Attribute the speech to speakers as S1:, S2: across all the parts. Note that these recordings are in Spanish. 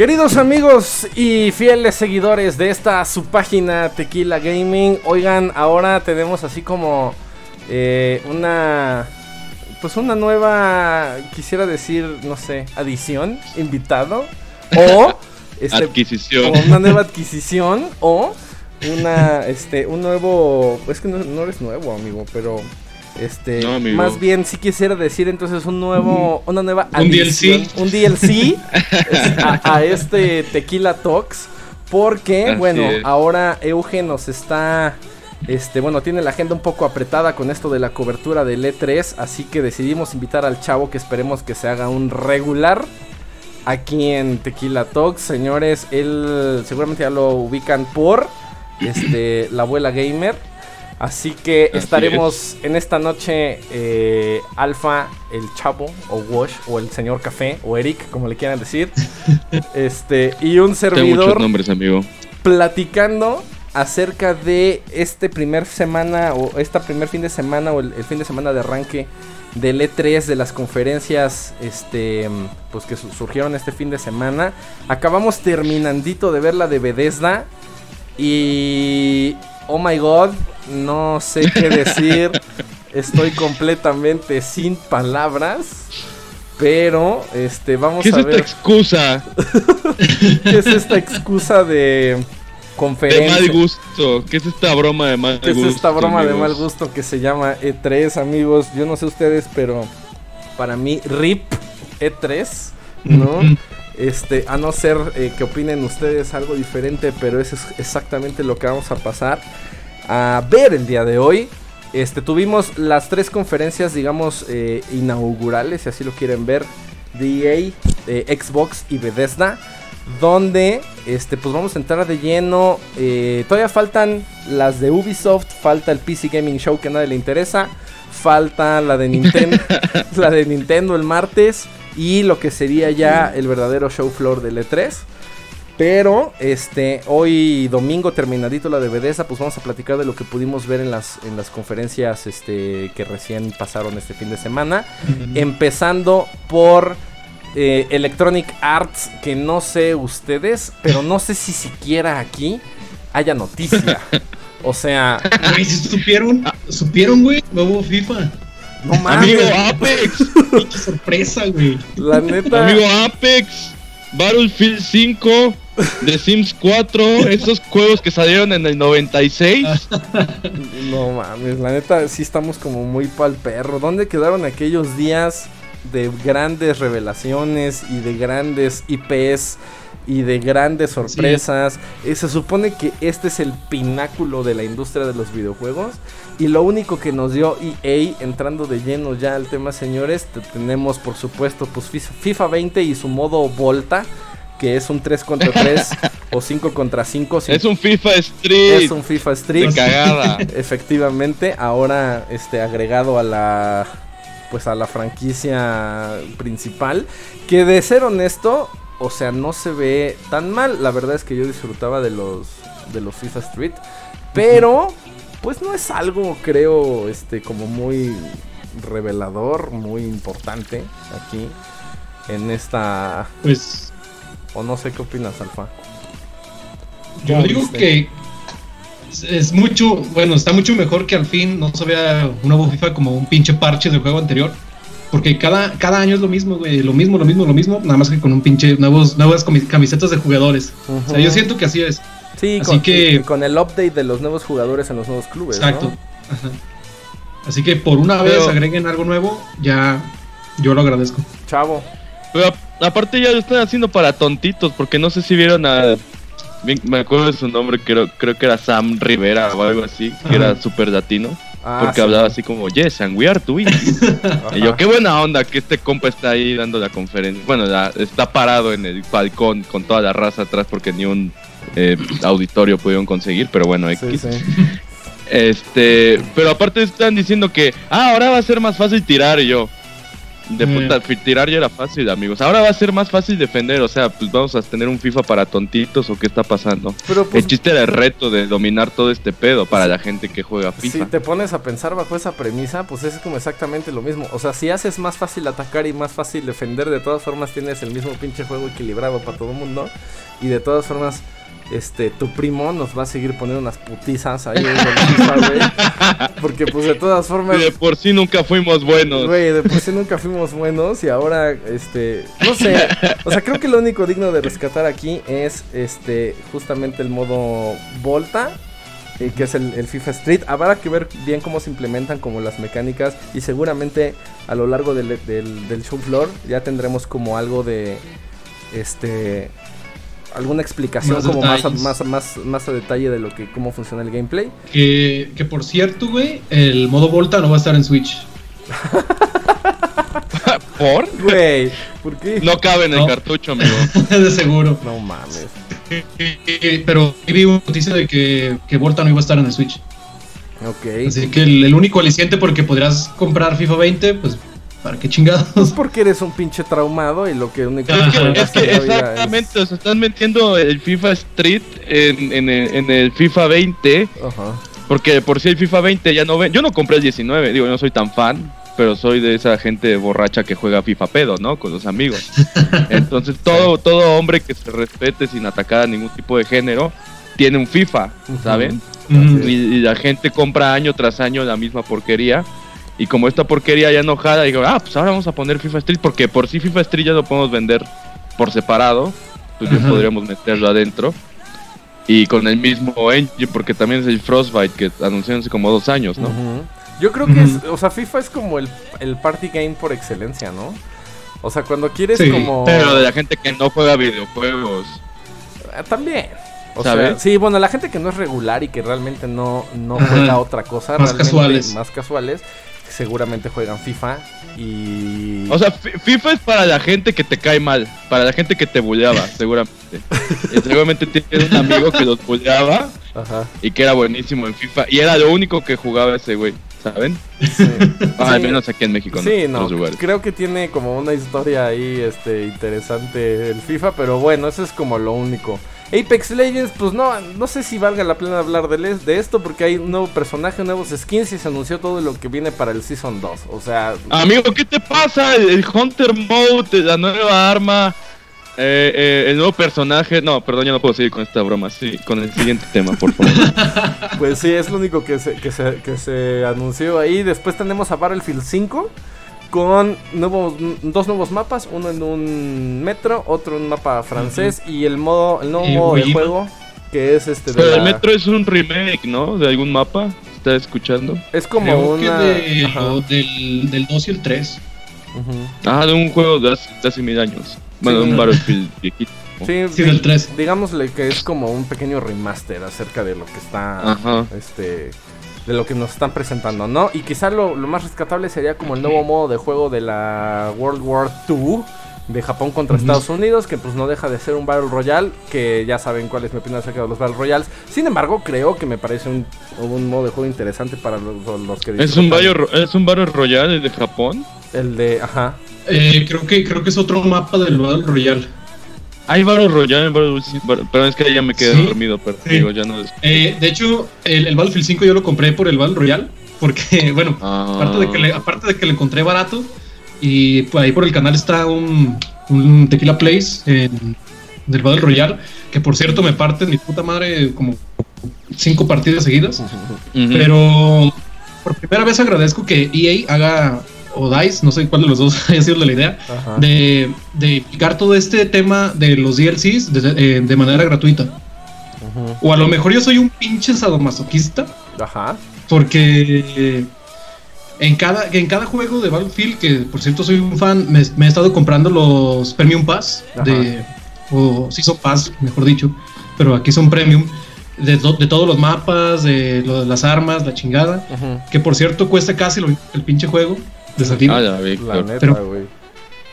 S1: Queridos amigos y fieles seguidores de esta su página Tequila Gaming, oigan, ahora tenemos así como eh, una, pues una nueva, quisiera decir, no sé, adición, invitado o
S2: este, adquisición,
S1: o una nueva adquisición o una, este, un nuevo, es que no, no eres nuevo, amigo, pero este, más bien si quisiera decir entonces un nuevo, una nueva
S2: un DLC,
S1: un DLC a, este Tequila Talks, porque bueno, ahora Eugen nos está este, bueno, tiene la agenda un poco apretada con esto de la cobertura del E3, así que decidimos invitar al chavo que esperemos que se haga un regular aquí en Tequila Talks, señores, él seguramente ya lo ubican por este la abuela gamer Así que estaremos en esta noche eh, Alfa, el Chapo, o Wash, o el señor Café, o Eric, como le quieran decir. este, y un servidor.
S2: muchos nombres, amigo.
S1: Platicando acerca de este primer semana, o esta primer fin de semana, o el, fin de semana de arranque del E3, de las conferencias este, pues que surgieron este fin de semana. Acabamos terminandito de ver la de Bethesda. Y oh my god, no sé qué decir. Estoy completamente sin palabras. Pero, este, vamos
S2: a
S1: ver.
S2: ¿Qué es esta excusa?
S1: ¿Qué es esta excusa de conferencia?
S2: De mal gusto. ¿Qué es esta broma de mal gusto?
S1: ¿Qué es esta broma de mal gusto que se llama E3, amigos? Yo no sé ustedes, pero para mí, RIP E3, ¿no? Este, a no ser eh, que opinen ustedes algo diferente, pero eso es exactamente lo que vamos a pasar a ver el día de hoy. Este, tuvimos las tres conferencias, digamos, eh, inaugurales, si así lo quieren ver, de EA, Xbox y Bethesda, donde, este, pues vamos a entrar de lleno. Eh, todavía faltan las de Ubisoft, falta el PC Gaming Show que a nadie le interesa, falta la de Nintendo, la de Nintendo el martes y lo que sería ya el verdadero show floor del E3. Pero este hoy domingo terminadito la de pues vamos a platicar de lo que pudimos ver en las en las conferencias este que recién pasaron este fin de semana, empezando por eh, Electronic Arts, que no sé ustedes, pero no sé si siquiera aquí haya noticia. O sea,
S3: si supieron, supieron, güey, nuevo FIFA.
S2: No mames. Amigo Apex.
S3: Qué sorpresa, güey.
S1: La neta.
S2: Amigo Apex. Battlefield 5. The Sims 4. Esos juegos que salieron en el 96.
S1: No mames. La neta, sí estamos como muy pal perro. ¿Dónde quedaron aquellos días de grandes revelaciones y de grandes IPs? y de grandes sorpresas. Eh, se supone que este es el pináculo de la industria de los videojuegos. Y lo único que nos dio EA, entrando de lleno ya al tema, señores, tenemos por supuesto pues FIFA 20 y su modo Volta, que es un 3 contra 3 o 5 contra 5.
S2: Es un FIFA Street.
S1: Es un FIFA Street.
S2: cagada.
S1: Efectivamente, ahora este agregado a la pues a la franquicia principal, que de ser honesto, o sea, no se ve tan mal. La verdad es que yo disfrutaba de los de los FIFA Street, pero pues no es algo, creo, este como muy revelador, muy importante aquí en esta
S3: pues
S1: o no sé qué opinas, Alfa.
S3: Yo digo que es mucho, bueno, está mucho mejor que al fin no se vea un nuevo FIFA como un pinche parche del juego anterior. Porque cada, cada año es lo mismo, güey. Lo mismo, lo mismo, lo mismo. Nada más que con un pinche nuevos, nuevas camisetas de jugadores. O sea, yo siento que así es.
S1: Sí, así con, que... con el update de los nuevos jugadores en los nuevos clubes.
S3: Exacto. Así que por una vez agreguen algo nuevo, ya yo lo agradezco.
S1: Chavo.
S2: Pero aparte ya lo están haciendo para tontitos, porque no sé si vieron a... Me acuerdo de su nombre, creo, creo que era Sam Rivera o algo así, que era súper latino. Ah, porque hablaba así como, yes, and we are to y yo, qué buena onda que este compa está ahí dando la conferencia. Bueno, está parado en el balcón con toda la raza atrás porque ni un eh, auditorio pudieron conseguir, pero bueno, X. Este, pero aparte están diciendo que, ah, ahora va a ser más fácil tirar y yo. De puta, tirar ya era fácil, amigos. Ahora va a ser más fácil defender, o sea, pues vamos a tener un FIFA para tontitos o qué está pasando. Pero, pues, el chiste era el reto de dominar todo este pedo para la gente que juega FIFA.
S1: Si te pones a pensar bajo esa premisa, pues es como exactamente lo mismo. O sea, si haces más fácil atacar y más fácil defender, de todas formas tienes el mismo pinche juego equilibrado para todo el mundo. Y de todas formas este, tu primo nos va a seguir poniendo unas putizas ahí en el FIFA, güey. Porque pues de todas formas...
S2: de por sí nunca fuimos buenos.
S1: Güey, de por sí nunca fuimos buenos y ahora, este, no sé. O sea, creo que lo único digno de rescatar aquí es, este, justamente el modo Volta. Eh, que es el, FIFA Street. Habrá que ver bien cómo se implementan como las mecánicas y seguramente a lo largo del, del, del show floor ya tendremos como algo de este alguna explicación como más a, más, más, más a detalle de lo que cómo funciona el gameplay.
S3: Que, que por cierto, güey, el modo Volta no va a estar en Switch.
S2: ¿Por?
S1: Güey, ¿por qué?
S2: No cabe en el cartucho, amigo.
S3: de seguro.
S1: No mames.
S3: Pero vi una noticia de que, que Volta no iba a estar en el Switch.
S1: Ok.
S3: Así que el, el único aliciente porque podrías comprar FIFA 20, pues ¿Para qué chingados?
S1: Es porque eres un pinche traumado y lo que único
S2: es que, exactamente, o sea, están metiendo el FIFA Street en, el, FIFA 20. Ajá. Porque por si el FIFA 20 ya no ven. Yo no compré el 19, digo, no soy tan fan, pero soy de esa gente borracha que juega FIFA pedo, ¿no? Con los amigos. Entonces, todo, todo hombre que se respete sin atacar a ningún tipo de género tiene un FIFA, ¿saben? y la gente compra año tras año la misma porquería y como esta porquería ya enojada, digo, ah, pues ahora vamos a poner FIFA Street, porque por si FIFA Street ya lo podemos vender por separado, pues ya podríamos meterlo adentro. Y con el mismo engine, porque también es el Frostbite que anunciaron hace como dos años, ¿no?
S1: Yo creo que es, o sea, FIFA es como el, party game por excelencia, ¿no? O sea, cuando quieres como...
S2: Pero de la gente que no juega videojuegos.
S1: Eh, también. O sea, sí, bueno, la gente que no es regular y que realmente no, no juega otra cosa,
S3: más casuales.
S1: más casuales, seguramente juegan FIFA y...
S2: O sea, FIFA es para la gente que te cae mal, para la gente que te bulleaba, seguramente. seguramente tienes un amigo que los bulleaba y que era buenísimo en FIFA y era lo único que jugaba ese güey, ¿saben? Ah, al menos aquí en México,
S1: Sí, no, creo que tiene como una historia ahí este, interesante el FIFA, pero bueno, eso es como lo único. Apex Legends, pues no, no sé si valga la pena hablar de, de, esto porque hay un nuevo personaje, nuevos skins y se anunció todo lo que viene para el Season 2. O sea...
S2: Amigo, ¿qué te pasa? El Hunter Mode, la nueva arma, eh, eh, el nuevo personaje... No, perdón, ya no puedo seguir con esta broma. Sí, con el siguiente tema, por favor.
S1: pues sí, es lo único que se, que se, que se anunció ahí. Después tenemos a Battlefield 5 con nuevos, dos nuevos mapas, uno en un metro, otro en un mapa francés y el modo, el nuevo modo de juego que es este.
S2: Pero el metro es un remake, ¿no? De algún mapa. ¿Estás escuchando?
S1: Es como una...
S3: del, del 2 y el 3.
S2: Ah, de un juego de hace, mil años. Bueno, de un Battlefield viejito.
S1: Sí, sí, del 3. Digámosle que es como un pequeño remaster acerca de lo que está este de lo que nos están presentando, ¿no? Y quizá lo, más rescatable sería como el nuevo modo de juego de la World War II de Japón contra Estados Unidos, que pues no deja de ser un Battle Royale, que ya saben cuál es mi opinión acerca de los Battle Royales. Sin embargo, creo que me parece un, un modo de juego interesante para los, que...
S2: ¿Es un, Battle, ¿Es un Battle Royale de Japón?
S1: El de, ajá.
S3: Eh, creo, que, creo que es otro mapa del Battle Royale.
S2: Hay Battle Royale, pero es que ya me quedé dormido, pero digo, ya no.
S3: Eh, de hecho, el, el, Battlefield 5 yo lo compré por el Battle Royale, porque, bueno, ah. aparte, de que le, aparte de que lo encontré barato, y pues ahí por el canal está un, un Tequila Place del Battle Royale, que por cierto me parte mi puta madre como cinco partidas seguidas, pero por primera vez agradezco que EA haga o DICE, no sé cuál de los dos haya sido la idea, de, de picar todo este tema de los DLCs de, eh, manera gratuita. O a lo mejor yo soy un pinche sadomasoquista.
S1: Ajá.
S3: Porque en cada, en cada juego de Battlefield, que por cierto soy un fan, me, he estado comprando los Premium Pass, de, o Season Pass, mejor dicho, pero aquí son Premium. De, de, todos los mapas, de, las armas, la chingada. Que por cierto cuesta casi lo, el pinche juego. Ah, la neta, güey.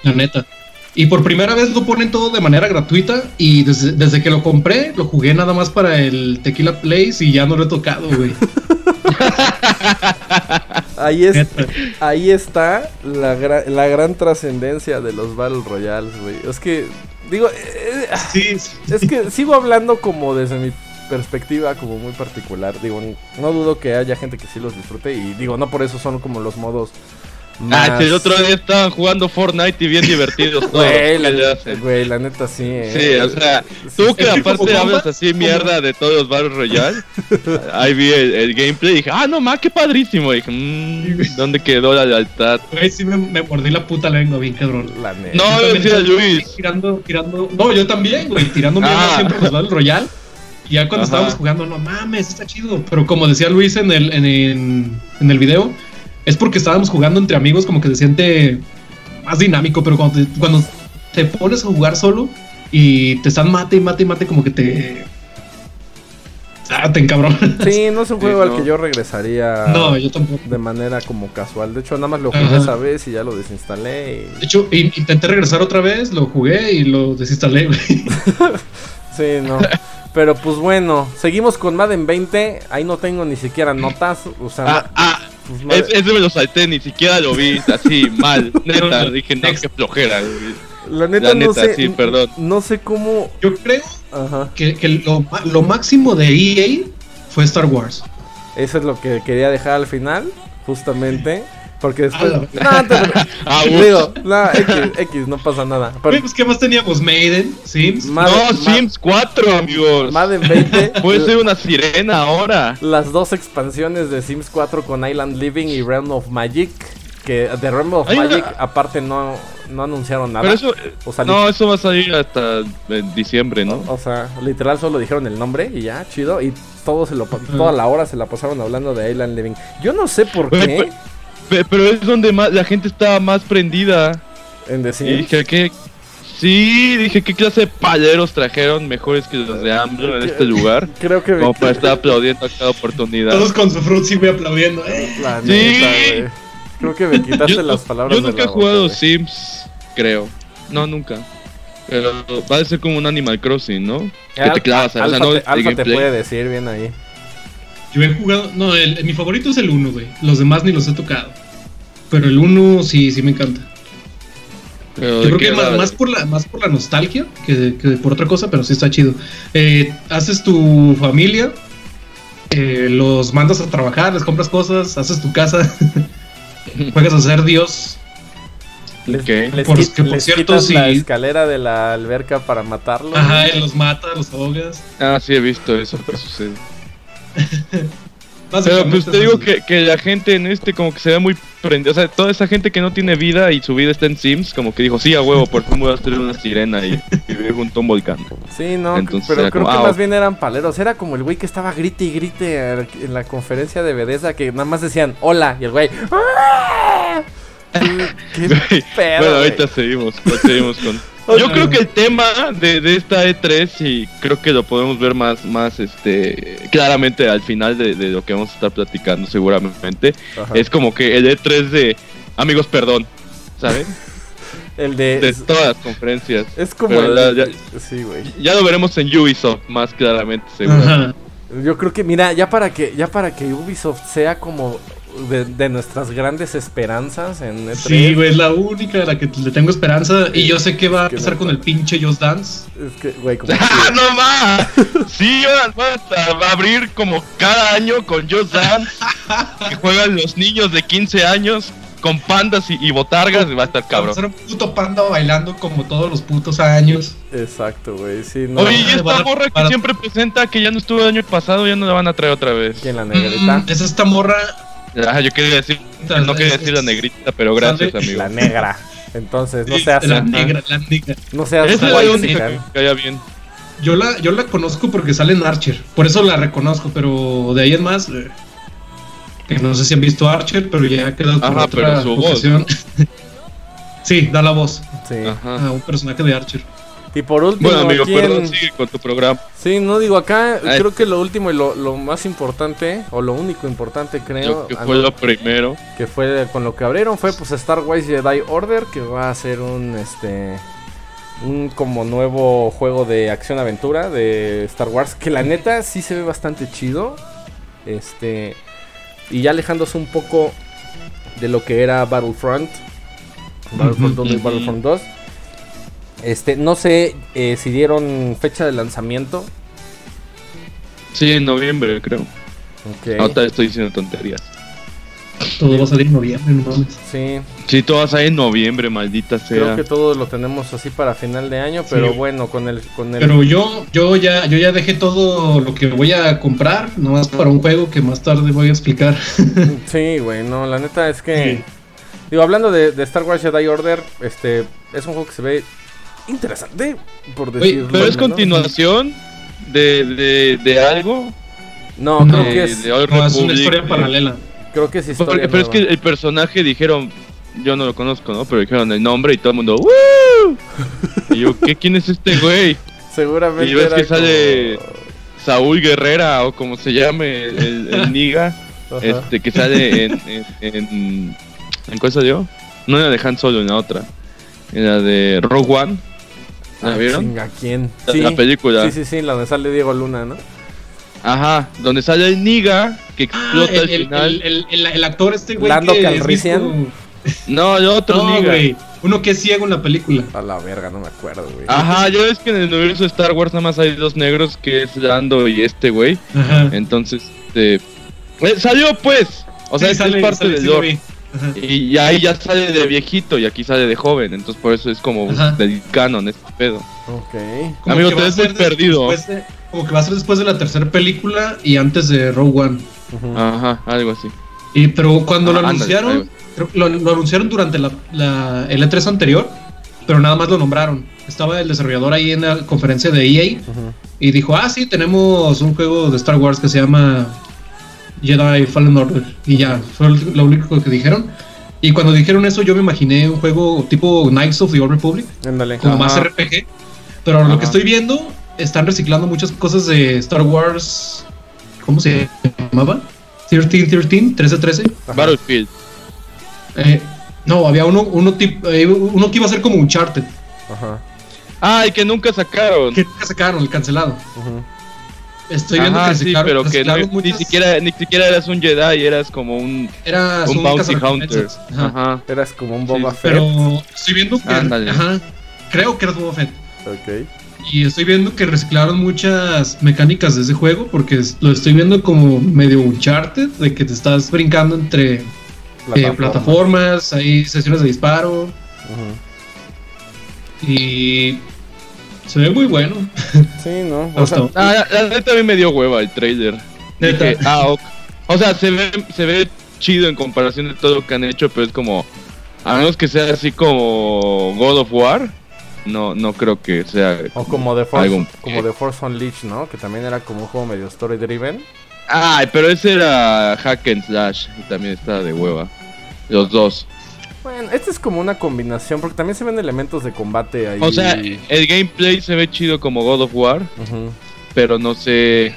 S3: La neta. Y por primera vez lo ponen todo de manera gratuita. Y desde, que lo compré, lo jugué nada más para el Tequila Place y ya no lo he tocado, güey.
S1: ahí, es, ahí está la, la gran trascendencia de los Battle Royales, güey. Es que, digo, eh, sí, es que sigo hablando como desde mi perspectiva como muy particular. Digo, no dudo que haya gente que sí los disfrute y digo, no por eso son como los modos
S2: Ah, el otro día estaban jugando Fortnite y bien divertidos
S1: Güey, la, güey, la neta sí. Eh.
S2: Sí, o sea, tú que aparte hablas así mierda de todos los Battle Royale, ahí vi el, gameplay y dije, ah, no más, qué padrísimo. Y dije, mmm, ¿dónde quedó la lealtad?
S3: Güey, sí me, me mordí la puta lengua bien cabrón.
S2: La neta. No, yo decía Luis.
S3: Tirando, tirando, no, yo también, güey, tirando mierda ah. siempre los Battle Royale. Y ya cuando estábamos jugando, no mames, está chido. Pero como decía Luis en el, en, en, en el video, es porque estábamos jugando entre amigos, como que se siente más dinámico, pero cuando te, cuando te pones a jugar solo y te están mate y mate y mate, como que te. Ah, te encabrón.
S1: Sí, no es un juego al que yo regresaría.
S3: No, yo tampoco.
S1: De manera como casual. De hecho, nada más lo jugué esa vez y ya lo desinstalé.
S3: De hecho, intenté regresar otra vez, lo jugué y lo desinstalé,
S1: sí, no. Pero pues bueno, seguimos con Madden 20. Ahí no tengo ni siquiera notas. O sea,
S2: ah, ah pues ese me lo salté, ni siquiera lo vi así mal. Neta, dije, no, qué flojera.
S1: La neta, no sé, sí, perdón. No sé cómo.
S3: Yo creo que, que lo, lo, máximo de EA fue Star Wars.
S1: Eso es lo que quería dejar al final, justamente. Porque después. no,
S2: ah,
S1: digo, no, X, X, no pasa nada.
S3: Pero, pues, ¿qué más teníamos? Maiden, Sims.
S2: no, Sims 4, amigos.
S1: Madden 20.
S2: Puede ser una sirena ahora.
S1: Las dos expansiones de Sims 4 con Island Living y Realm of Magic. Que de Realm of Magic, aparte, no, no anunciaron nada.
S2: Pero eso, no, eso va a salir hasta en diciembre, ¿no?
S1: O, sea, literal solo dijeron el nombre y ya, chido. Y todo se lo, toda la hora se la pasaron hablando de Island Living. Yo no sé por qué.
S2: Pero es donde más, la gente estaba más prendida.
S1: En decir.
S2: Y dije, ¿qué? Sí, dije, ¿qué clase de paleros trajeron mejores que los de AMLO en este lugar?
S1: Creo que
S2: Como para estar aplaudiendo a cada oportunidad.
S3: Todos con su fruit sí voy aplaudiendo, ¿eh?
S1: sí. Creo que me quitaste las palabras.
S2: Yo nunca he jugado Sims, creo. No, nunca. Pero va a ser como un Animal Crossing, ¿no?
S1: que te clavas, o sea, no, Alfa te puede decir bien ahí.
S3: Yo he jugado. No, el, mi favorito es el 1, güey. Los demás ni los he tocado. Pero el 1 sí, sí me encanta. Yo creo que más, más, por la, más por la nostalgia que, que, por otra cosa, pero sí está chido. Eh, haces tu familia, eh, los mandas a trabajar, les compras cosas, haces tu casa, juegas a ser Dios.
S1: Les, por, que, por cierto, si... la escalera de la alberca para matarlos.
S3: Ajá, y los matas, los ahogas.
S2: Ah, sí, he visto eso que sucede. Pero pues te digo que, que, la gente en este como que se ve muy prendida. O sea, toda esa gente que no tiene vida y su vida está en Sims, como que dijo, sí, a huevo, por fin voy a ser una sirena y, vivir junto a un volcán.
S1: Sí, no, pero creo que ah, más bien eran paleros. Era como el güey que estaba grite y grite en la conferencia de Bedeza que nada más decían, hola, y el güey... ¡Ah!
S2: ¿Qué, bueno, ahorita seguimos, seguimos con... Yo creo que el tema de, de, esta E3 y creo que lo podemos ver más, más este claramente al final de, lo que vamos a estar platicando seguramente. Es como que el E3 de amigos perdón, ¿sabes?
S1: el de,
S2: de todas las conferencias.
S1: Es como
S2: ya, sí, güey. Ya lo veremos en Ubisoft más claramente, seguro.
S1: Yo creo que mira, ya para que ya para que Ubisoft sea como de, nuestras grandes esperanzas en
S3: E3. Sí, güey, es la única a la que le tengo esperanza. Y yo sé que va a pasar con el pinche Just Dance.
S1: Es que, güey, como.
S2: ¡Ah, no más! Sí, va a abrir como cada año con Just Dance. que juegan los niños de 15 años con pandas y, botargas y va a estar cabrón. Va a
S3: ser un puto panda bailando como todos los putos años.
S1: Exacto, güey. Sí,
S2: no. Oye, y esta morra que siempre presenta que ya no estuvo el año pasado, ya no la van a traer otra vez.
S1: ¿Quién la negrita?
S3: Mm, es esta morra
S2: Ah, yo quería decir, no quería decir la negrita, pero gracias, amigo.
S1: La negra. Entonces, no seas.
S3: La negra, la negra.
S1: No seas
S2: es la única que caiga bien.
S3: Yo la, yo la conozco porque sale en Archer. Por eso la reconozco, pero de ahí en más. Eh, no sé si han visto Archer, pero ya ha quedado
S2: por Ajá, pero su voz.
S3: sí, da la voz.
S1: Sí.
S3: Ajá. A un personaje de Archer.
S1: Y por último,
S2: bueno, amigo, perdón, sigue con tu programa.
S1: Sí, no digo acá, creo que lo último y lo, más importante, o lo único importante, creo.
S2: que fue lo primero.
S1: Que fue con lo que abrieron, fue pues Star Wars Jedi Order, que va a ser un este. Un como nuevo juego de acción aventura de Star Wars. Que la neta sí se ve bastante chido. Este. Y ya alejándose un poco de lo que era Battlefront. Battlefront 1 y Battlefront 2. Este, no sé eh, si dieron fecha de lanzamiento.
S2: Sí, en noviembre, creo. Okay. Ahorita estoy diciendo tonterías.
S3: Todo va a salir en noviembre, no mames.
S1: Sí.
S2: Sí, todo va a salir en noviembre, maldita sea.
S1: Creo que todos lo tenemos así para final de año, pero bueno, con el, con el...
S3: Pero yo, yo ya, yo ya dejé todo lo que voy a comprar, nomás para un juego que más tarde voy a explicar.
S1: sí, güey, no, la neta es que... Digo, hablando de, Star Wars Jedi Order, este, es un juego que se ve interesante, por decirlo.
S2: pero es continuación de, de, de algo.
S1: No, creo que es,
S3: no, es una historia paralela.
S1: Creo que es historia.
S2: pero es que el personaje dijeron, yo no lo conozco, ¿no? Pero dijeron el nombre y todo el mundo, ¡Woo! y yo, ¿qué, ¿quién es este güey?
S1: Seguramente.
S2: Y ves que sale Saúl Guerrera o como se llame el, el Niga, este que sale en, en, en, ¿en cuál salió? No era de Han Solo, en la otra. En la de Rogue One. ¿La ah, vieron?
S1: ¿A quién?
S2: Sí, la película.
S1: Sí, sí, sí, la donde sale Diego Luna, ¿no?
S2: Ajá, donde sale el Niga que explota ah, al final.
S3: El, el, el, actor este güey.
S1: Lando Calrissian.
S2: No, el otro no, Niga. Güey.
S3: Uno que es ciego en la película.
S1: A la verga, no me acuerdo, güey.
S2: Ajá, yo es que en el universo de Star Wars nada más hay dos negros que es Lando y este güey. Ajá. Entonces, este. Eh, salió pues. O sea, es parte del lore. Y, ahí ya sale de viejito y aquí sale de joven. Entonces por eso es como del canon este pedo.
S1: Ok.
S2: Amigo, te has perdido.
S3: como que va a ser después de la tercera película y antes de Rogue One.
S2: Ajá, algo así.
S3: Y pero cuando lo ah, anunciaron, lo, anunciaron durante la, la, el E3 anterior, pero nada más lo nombraron. Estaba el desarrollador ahí en la conferencia de EA y dijo, ah, sí, tenemos un juego de Star Wars que se llama Jedi Fallen Order. Y ya, fue lo único que dijeron. Y cuando dijeron eso, yo me imaginé un juego tipo Knights of the Old Republic. Como más RPG. Pero lo que estoy viendo, están reciclando muchas cosas de Star Wars. ¿Cómo se llamaba? 1313, 1313.
S2: Battlefield.
S3: Eh, no, había uno, uno, eh, uno que iba a ser como Uncharted.
S2: Ajá. Ah, y que nunca sacaron.
S3: Que nunca sacaron, el cancelado. Ajá. Estoy viendo que
S2: sí, pero que ni siquiera ni siquiera eras un Jedi, eras como un
S3: eras
S2: un, bounty hunter.
S1: Ajá. Eras como un Boba Fett.
S3: Pero estoy viendo que ajá, creo que eras Boba Fett.
S1: Ok.
S3: Y estoy viendo que reciclaron muchas mecánicas de ese juego porque lo estoy viendo como medio Uncharted, de que te estás brincando entre eh, plataformas, hay sesiones de disparo. Ajá. Y se ve muy bueno.
S1: Sí, ¿no?
S2: O sea, ah, la, neta a mí me dio hueva el trailer. Dije, ah, O sea, se ve, se ve chido en comparación de todo lo que han hecho, pero es como. A menos que sea así como God of War, no, no creo que sea.
S1: O como The Force, como The Force Unleashed, ¿no? Que también era como un juego medio story driven.
S2: Ay, pero ese era Hack and Slash y también estaba de hueva. Los dos.
S1: Bueno, este es como una combinación, porque también se ven elementos de combate ahí.
S2: O sea, el gameplay se ve chido como God of War, pero no sé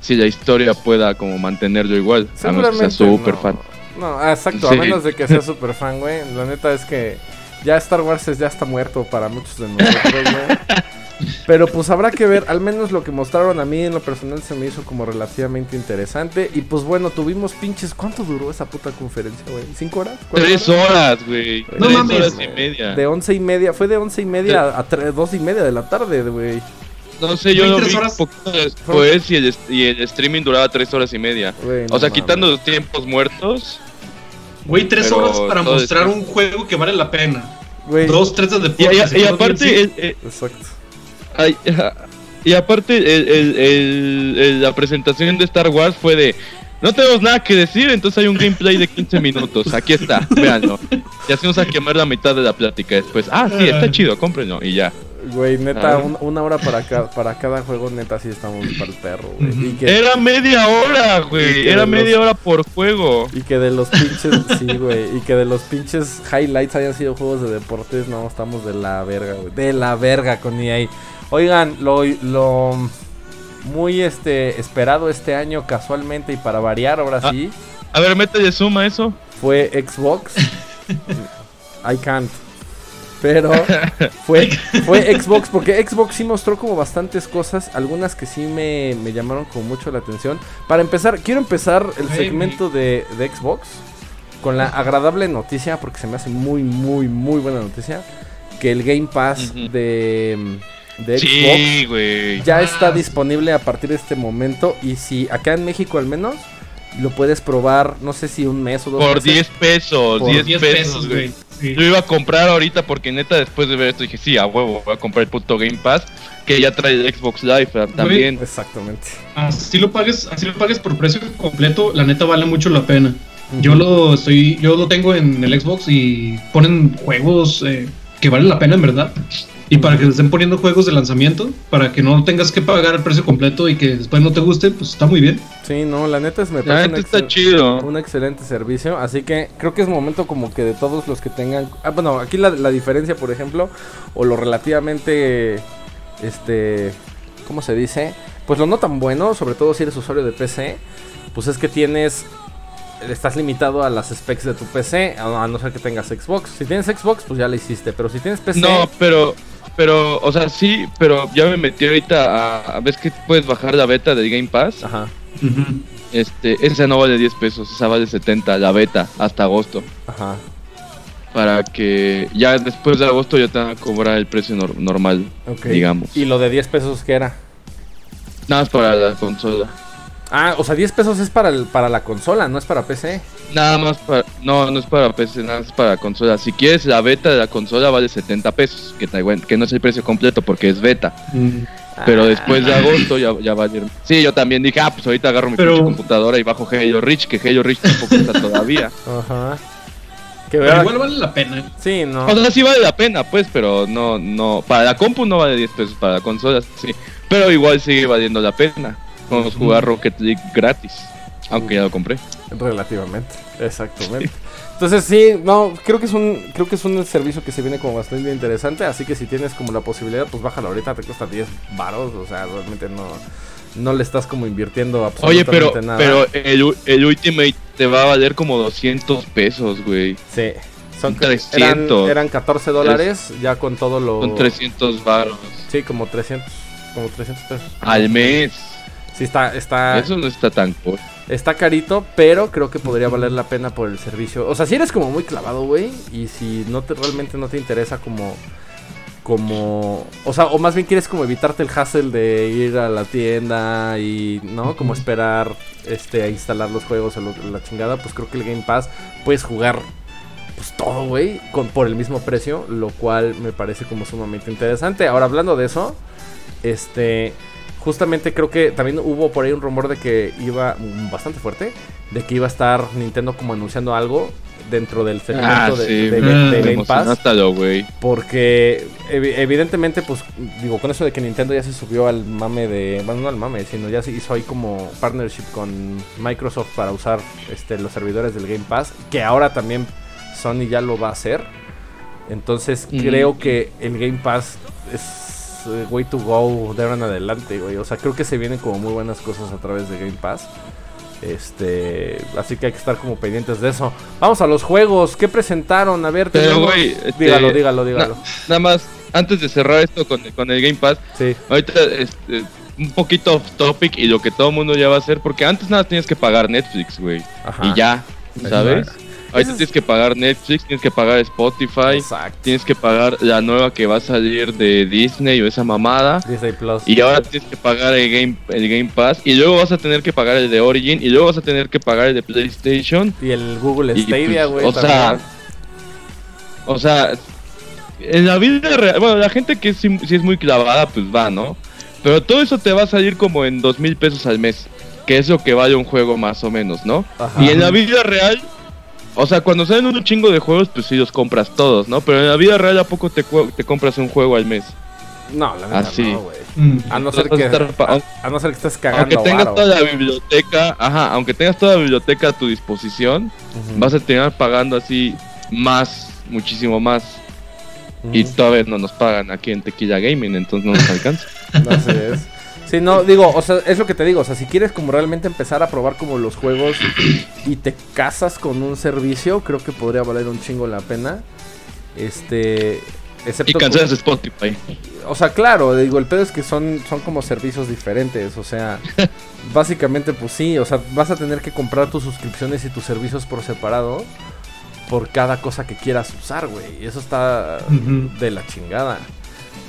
S2: si la historia pueda como mantenerlo igual, a menos que sea super fan.
S1: No, exacto, a menos de que sea super fan, güey. La neta es que ya Star Wars ya está muerto para muchos de nosotros, güey. Pero pues habrá que ver, al menos lo que mostraron a mí en lo personal se me hizo como relativamente interesante. Y pues bueno, tuvimos pinches. ¿Cuánto duró esa puta conferencia, güey? ¿Cinco horas?
S2: Tres horas, güey. No Tres horas y media.
S1: De once y media, fue de once y media a, dos y media de la tarde, güey.
S2: No sé, yo lo vi un poquito después y el, y el, streaming duraba tres horas y media. o sea, quitando los tiempos muertos.
S3: Güey, tres horas para mostrar un juego que vale la pena. Dos, tres de
S2: deportes. Y, y, aparte, Exacto y aparte, la presentación de Star Wars fue de. No tenemos nada que decir, entonces hay un gameplay de 15 minutos. Aquí está, véanlo. Y hacemos a quemar la mitad de la plática después. Ah, sí, está chido, cómprenlo y ya.
S1: Güey, neta, ah. una hora para cada, para cada juego, neta, sí estamos para el perro, güey.
S2: Era media hora, güey. Era media hora por juego.
S1: Y que de los pinches, sí, güey. Y que de los pinches highlights hayan sido juegos de deportes, no, estamos de la verga, güey. De la verga con EA. Oigan, lo, lo muy este esperado este año casualmente y para variar ahora ah, sí.
S2: A ver, métele suma eso.
S1: Fue Xbox. I can't. Pero fue, fue Xbox, porque Xbox sí mostró como bastantes cosas, algunas que sí me, llamaron como mucho la atención. Para empezar, quiero empezar el segmento de, de Xbox con la agradable noticia, porque se me hace muy, muy, muy buena noticia, que el Game Pass de, de Xbox ya está disponible a partir de este momento. Y si acá en México al menos lo puedes probar, no sé si un mes o dos
S2: Por 10 pesos, 10 pesos, güey. Yo iba a comprar ahorita porque neta después de ver esto dije, sí, a huevo, voy a comprar el puto Game Pass que ya trae el Xbox Live también.
S1: Exactamente.
S3: Así lo pagues, así lo pagues por precio completo, la neta vale mucho la pena. Yo lo estoy, yo lo tengo en el Xbox y ponen juegos eh, que valen la pena en verdad. Y para que te estén poniendo juegos de lanzamiento, para que no tengas que pagar el precio completo y que después no te guste, pues está muy bien.
S1: Sí, no, la neta es me
S2: parece un, está chido.
S1: un excelente servicio. Así que creo que es momento como que de todos los que tengan. Ah, bueno, aquí la, la diferencia, por ejemplo, o lo relativamente. Este. ¿Cómo se dice? Pues lo no tan bueno, sobre todo si eres usuario de PC, pues es que tienes estás limitado a las specs de tu PC, a no ser que tengas Xbox. Si tienes Xbox, pues ya lo hiciste, pero si tienes PC...
S2: No, pero, pero, o sea, sí, pero ya me metí ahorita a, ¿ves que puedes bajar la beta de Game Pass? Ajá. Este, esa no vale 10 pesos, esa vale 70, la beta, hasta agosto. Ajá. Para que ya después de agosto ya te van a cobrar el precio normal, digamos.
S1: ¿Y lo de 10 pesos qué era?
S2: Nada más para la consola.
S1: Ah, o sea, 10 pesos es para, el, para la consola, no es para PC.
S2: Nada más para. No, no es para PC, nada más para consola. Si quieres la beta de la consola vale 70 pesos, que, que no es el precio completo porque es beta. Mm. Pero después de agosto ya, ya va a ir. Sí, yo también dije, ah, pues ahorita agarro mi computadora y bajo Halo Reach, que Halo Reach tampoco está todavía. Ajá.
S3: Que pero igual vale la pena.
S1: Sí, no.
S2: O sea, sí vale la pena, pues, pero no, no. Para la compu no vale 10 pesos, para la consola sí. Pero igual sigue valiendo la pena. A jugar Rocket League gratis. Aunque ya lo compré.
S1: Relativamente, exactamente. Entonces sí, no, creo que es un creo que es un servicio que se viene como bastante interesante, así que si tienes como la posibilidad, pues bájalo ahorita, te cuesta 10 varos, o sea, realmente no no le estás como invirtiendo absolutamente
S2: Oye, pero,
S1: nada.
S2: pero el, el Ultimate te va a valer como 200 pesos, güey.
S1: Sí. Son 300. Eran, 14 dólares ya con todo lo...
S2: Son 300 varos.
S1: Sí, como 300, como 300 pesos.
S2: Al mes.
S1: Sí, está, está.
S2: Eso no está tan cool.
S1: Está carito, pero creo que podría valer la pena por el servicio. O sea, si eres como muy clavado, güey, y si no te realmente no te interesa como como o sea, o más bien quieres como evitarte el hassle de ir a la tienda y no, como esperar este a instalar los juegos o la chingada, pues creo que el Game Pass puedes jugar pues todo, güey, con por el mismo precio, lo cual me parece como sumamente interesante. Ahora hablando de eso, este justamente creo que también hubo por ahí un rumor de que iba mm, bastante fuerte, de que iba a estar Nintendo como anunciando algo dentro del segmento ah, de, Game Pass. Porque evidentemente, pues digo, con eso de que Nintendo ya se subió al mame de, bueno, no al mame, sino ya se hizo ahí como partnership con Microsoft para usar este, los servidores del Game Pass, que ahora también Sony ya lo va a hacer. Entonces creo que el Game Pass es way to go de ahora en adelante, güey. O sea, creo que se vienen como muy buenas cosas a través de Game Pass. Este, así que hay que estar como pendientes de eso. Vamos a los juegos. ¿Qué presentaron? A ver,
S2: Pero, güey,
S1: este, dígalo, dígalo, dígalo.
S2: nada más, antes de cerrar esto con, con el Game Pass, sí. ahorita este, un poquito off topic y lo que todo el mundo ya va a hacer, porque antes nada tienes que pagar Netflix, güey. Y ya, ¿sabes? Ahorita tienes que pagar Netflix, tienes que pagar Spotify, tienes que pagar la nueva que va a salir de Disney o esa mamada.
S1: Disney Plus.
S2: Y ahora tienes que pagar el Game, el Game Pass. Y luego vas a tener que pagar el de Origin. Y luego vas a tener que pagar el de PlayStation.
S1: Y el Google Stadia,
S2: pues, güey. o sea, o sea, en la vida real, bueno, la gente que si, es muy clavada, pues va, ¿no? Pero todo eso te va a salir como en dos mil pesos al mes. Que es lo que vale un juego más o menos, ¿no? Y en la vida real o sea, cuando salen un chingo de juegos, pues sí los compras todos, ¿no? Pero en la vida real, ¿a poco te, te compras un juego al mes?
S1: No, la verdad Así. no, güey. Mm. A no ser que a, no ser que estés cagando
S2: Aunque tengas toda la biblioteca, ajá, aunque tengas toda la biblioteca a tu disposición, vas a terminar pagando así más, muchísimo más. Y todavía no nos pagan aquí en Tequila Gaming, entonces no nos alcanza.
S1: Así es. Sí, no, digo, o sea, es lo que te digo, o sea, si quieres como realmente empezar a probar como los juegos y te casas con un servicio, creo que podría valer un chingo la pena. Este,
S2: excepto y cancelas Spotify.
S1: O sea, claro, digo, el pedo es que son son como servicios diferentes, o sea, básicamente pues sí, o sea, vas a tener que comprar tus suscripciones y tus servicios por separado. por cada cosa que quieras usar, güey. Eso está de la chingada.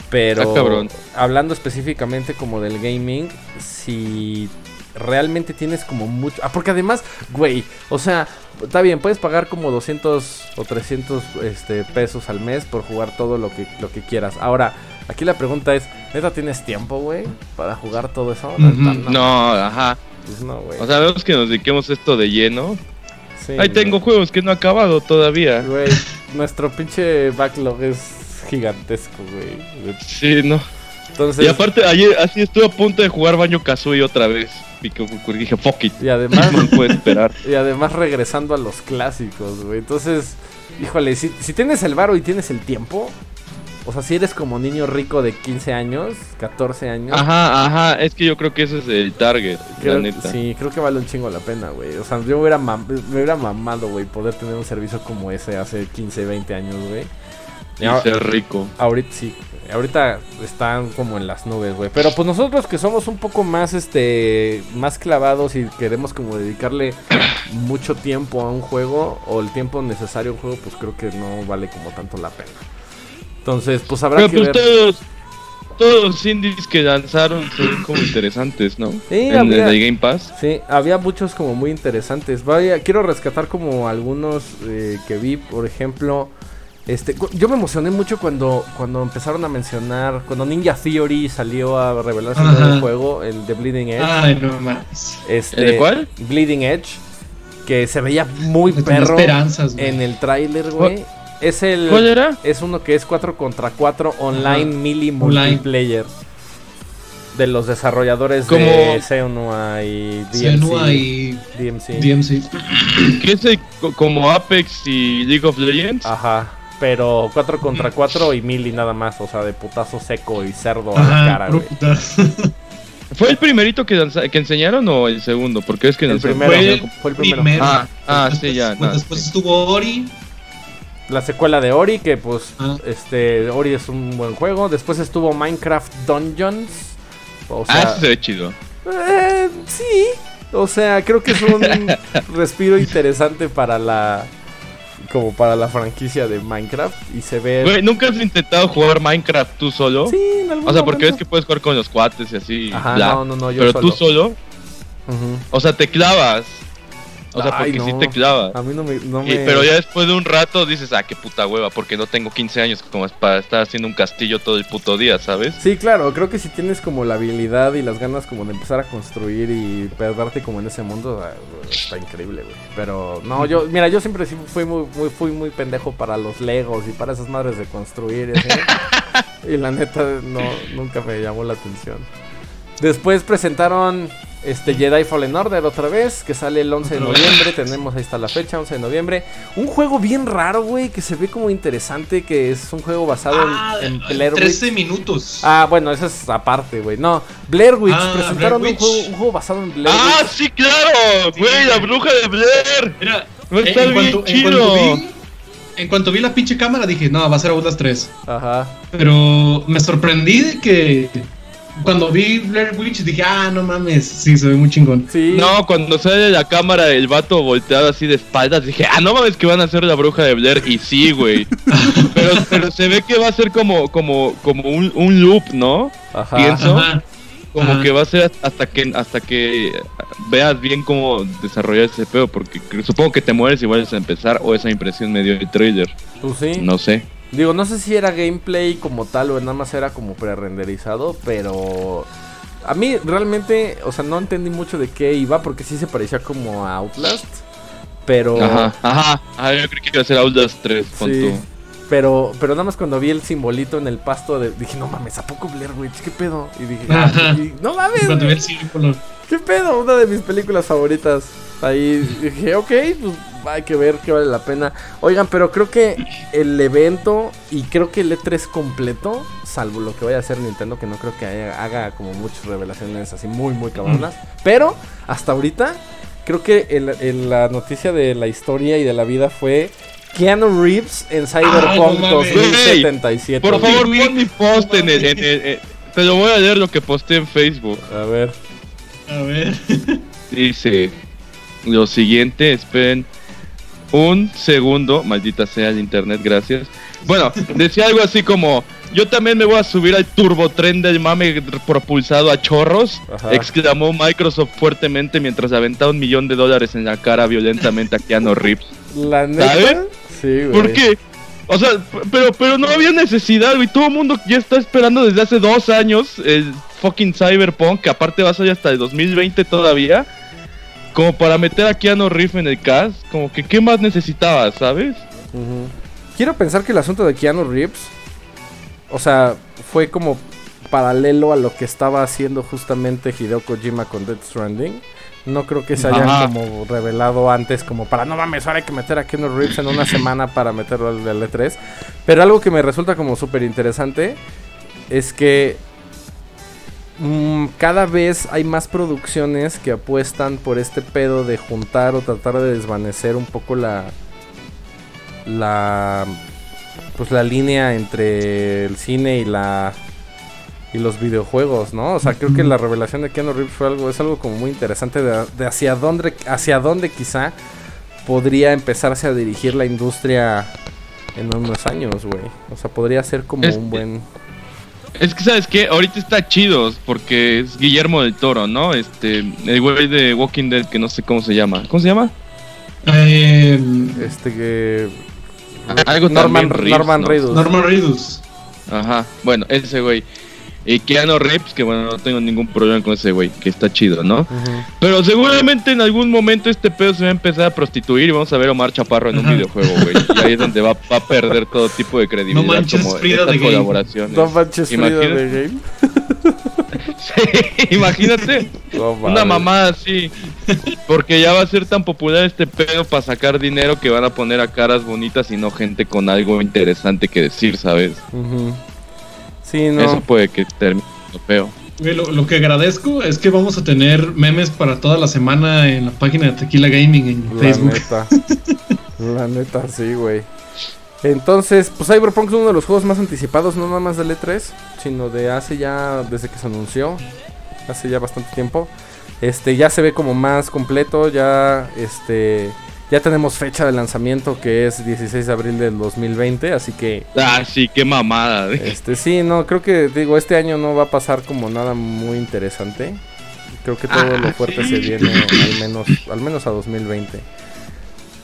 S1: Pero hablando específicamente como del gaming, si realmente tienes como mucho... Ah, porque además, güey, o sea, está bien, puedes pagar como 200 o 300 este, pesos al mes por jugar todo lo que, lo que quieras. Ahora, aquí la pregunta es, ¿neta tienes tiempo, güey, para jugar todo eso?
S2: no. ajá. Pues no, güey. O sea, vemos que nos dediquemos esto de lleno. Sí, Ahí tengo juegos que no he acabado todavía.
S1: Güey, nuestro pinche backlog es gigantesco, güey.
S2: Sí, no. Entonces... Y aparte, ayer así estuve a punto de jugar Baño Kazooie otra vez. Y dije, fuck it.
S1: Y además,
S2: no puede esperar.
S1: Y además regresando a los clásicos, güey. Entonces, híjole, si, si tienes el varo y tienes el tiempo, o sea, si eres como niño rico de 15 años, 14 años.
S2: Ajá, ajá, es que yo creo que ese es el target, la neta.
S1: Sí, creo que vale un chingo la pena, güey. O sea, yo hubiera, me hubiera mamado, güey, poder tener un servicio como ese hace 15, 20 años, güey.
S2: Y ser rico.
S1: Ahorita sí, ahorita están como en las nubes, güey. Pero pues nosotros que somos un poco más, este, más clavados y queremos como dedicarle mucho tiempo a un juego o el tiempo necesario a un juego, pues creo que no vale como tanto la pena. Entonces, pues habrá que pues, ver.
S2: Todos, todos los indies que lanzaron son como interesantes, ¿no?
S1: Sí,
S2: en el Game Pass.
S1: Sí, había muchos como muy interesantes. Vaya, quiero rescatar como algunos eh, que vi, por ejemplo. Este, yo me emocioné mucho cuando, cuando empezaron a mencionar, cuando Ninja Theory salió a revelarse el juego, el de Bleeding Edge.
S3: Ay, no más.
S1: Este,
S2: de cuál?
S1: Bleeding Edge, que se veía muy perro en el tráiler, güey. Es el.
S2: ¿Cuál era?
S1: Es uno que es 4 contra 4 online mili multiplayer. De los desarrolladores de Seonua y DMC.
S3: y
S1: DMC.
S3: DMC.
S2: ¿Qué es como Apex y League of Legends?
S1: Ajá. Pero 4 contra 4 y mili nada más. O sea, de putazo seco y cerdo a la cara, güey.
S2: ¿Fue el primerito que, que enseñaron o el segundo? Porque es que
S1: el primero,
S3: fue, el primero.
S2: Ah, ah sí, ya.
S3: después estuvo Ori
S1: la secuela de Ori, que pues ah. este Ori es un buen juego. Después estuvo Minecraft Dungeons.
S2: O sea, ah, se ve chido.
S1: Eh, sí. O sea, creo que es un respiro interesante para la como para la franquicia de Minecraft y se ve
S2: Güey, ¿nunca has intentado jugar Minecraft tú solo?
S1: Sí, en algún
S2: O sea, porque ves que puedes jugar con los cuates y así.
S1: Ajá, no, no, no, yo
S2: Pero tú solo. O sea, te clavas. O sea, porque sí te clava.
S1: A mí no me,
S2: pero ya después de un rato dices, ah, qué puta hueva, porque no tengo 15 años como es para estar haciendo un castillo todo el puto día, ¿sabes?
S1: Sí, claro, creo que si tienes como la habilidad y las ganas como de empezar a construir y perderte como en ese mundo, ah, está increíble, güey. Pero no, yo, mira, yo siempre fui muy, muy, fui muy pendejo para los legos y para esas madres de construir. y la neta, no, nunca me llamó la atención. Después presentaron este Jedi Fallen Order otra vez, que sale el 11 de noviembre. Tenemos ahí está la fecha, 11 de noviembre. Un juego bien raro, güey, que se ve como interesante, que es un juego basado en, ah, en, Blair
S3: 13 minutos.
S1: Ah, bueno, eso es aparte, güey. No, Blair Witch. Ah, presentaron Un, juego, basado en Blair
S2: ah, sí, claro, güey, la bruja de Blair.
S3: Mira, está en, bien cuanto, chido. En cuanto, vi, la pinche cámara dije, no, va a ser Outlast 3.
S1: Ajá.
S3: Pero me sorprendí de que cuando vi Blair Witch dije, ah, no mames, sí, se ve muy chingón.
S1: Sí.
S2: No, cuando sale de la cámara el vato volteado así de espaldas, dije, ah, no mames que van a hacer la bruja de Blair. Y sí, güey. pero, pero se ve que va a ser como, como, como un, un loop, ¿no?
S1: Ajá.
S2: Pienso. Como que va a ser hasta que hasta que veas bien cómo desarrollar ese pedo, porque supongo que te mueres y vuelves a empezar, o esa impresión me dio el trailer.
S1: ¿Tú sí?
S2: No sé.
S1: Digo, no sé si era gameplay como tal o nada más era como pre-renderizado, pero a mí realmente, o sea, no entendí mucho de qué iba porque sí se parecía como a Outlast, pero...
S2: Ajá, ajá, ah, yo creí que iba a ser Outlast 3,
S1: sí, Pero, pero nada más cuando vi el simbolito en el pasto, dije, no mames, ¿a poco Blair Witch? ¿Qué pedo? Y dije, no mames.
S3: Cuando vi el símbolo.
S1: ¿Qué pedo? Una de mis películas favoritas. Ahí dije, ok, pues hay que ver que vale la pena. Oigan, pero creo que el evento y creo que el E3 completo, salvo lo que vaya a hacer Nintendo, que no creo que haga como muchas revelaciones así muy, muy cabronas. Pero hasta ahorita, creo que el, la noticia de la historia y de la vida fue Keanu Reeves en Cyberpunk 2077.
S2: Por favor, pon mi post en el, en Te lo voy a leer lo que posté en Facebook.
S1: A ver.
S3: A ver.
S2: Dice lo siguiente, esperen. un segundo, maldita sea el internet, gracias. Bueno, decía algo así como, yo también me voy a subir al turbotren del mame propulsado a chorros, exclamó Microsoft fuertemente mientras aventaba un millón de dólares en la cara violentamente a Keanu Reeves.
S1: ¿La neta?
S2: Sí, güey. ¿Por qué? O sea, pero, pero no había necesidad, güey. Todo el mundo ya está esperando desde hace dos años el fucking Cyberpunk, que aparte va a salir hasta el 2020 todavía. Como para meter a Keanu Reeves en el cast. Como que, ¿qué más necesitaba, sabes?
S1: Quiero pensar que el asunto de Keanu Reeves, o sea, fue como paralelo a lo que estaba haciendo justamente Hideo Kojima con Death Stranding. No creo que se hayan como revelado antes como para no mames, ahora hay que meter a Keanu Reeves en una semana para meterlo al L3. Pero algo que me resulta como súper interesante es que cada vez hay más producciones que apuestan por este pedo de juntar o tratar de desvanecer un poco la la pues la línea entre el cine y la y los videojuegos, ¿no? O sea, creo que la revelación de Keanu Reeves fue algo es algo como muy interesante de, hacia dónde hacia dónde quizá podría empezarse a dirigir la industria en unos años, güey. O sea, podría ser como un buen
S2: es que, ¿sabes qué? Ahorita está chido porque es Guillermo del Toro, ¿no? Este, el güey de Walking Dead, que no sé cómo se llama. ¿Cómo se llama?
S1: Eh, este que
S2: algo Norman,
S1: Norman Reedus.
S3: Norman Reedus.
S2: Ajá, bueno, ese güey. Y Keanu Reeves, que bueno, no tengo ningún problema con ese güey, que está chido, ¿no? Pero seguramente en algún momento este pedo se va a empezar a prostituir y vamos a ver a Omar Chaparro en un videojuego, güey. Y ahí es donde va, a perder todo tipo de credibilidad. No
S3: manches como Frida de colaboraciones.
S1: No manches Frida de game.
S2: sí, imagínate una mamada así. Porque ya va a ser tan popular este pedo para sacar dinero que van a poner a caras bonitas y no gente con algo interesante que decir, ¿sabes? Eso puede que termine feo.
S3: Lo, que agradezco es que vamos a tener memes para toda la semana en la página de Tequila Gaming en la Facebook.
S1: Neta. la neta, sí, güey. Entonces, pues Cyberpunk es uno de los juegos más anticipados, no nada más del E3, sino de hace ya, desde que se anunció, hace ya bastante tiempo. Este, ya se ve como más completo, ya, este, ya tenemos fecha de lanzamiento que es 16 de abril del 2020, así que...
S2: Ah, sí, qué mamada.
S1: Este, sí, no, creo que, digo, este año no va a pasar como nada muy interesante. Creo que todo lo ah, fuerte se viene al menos, al menos a 2020.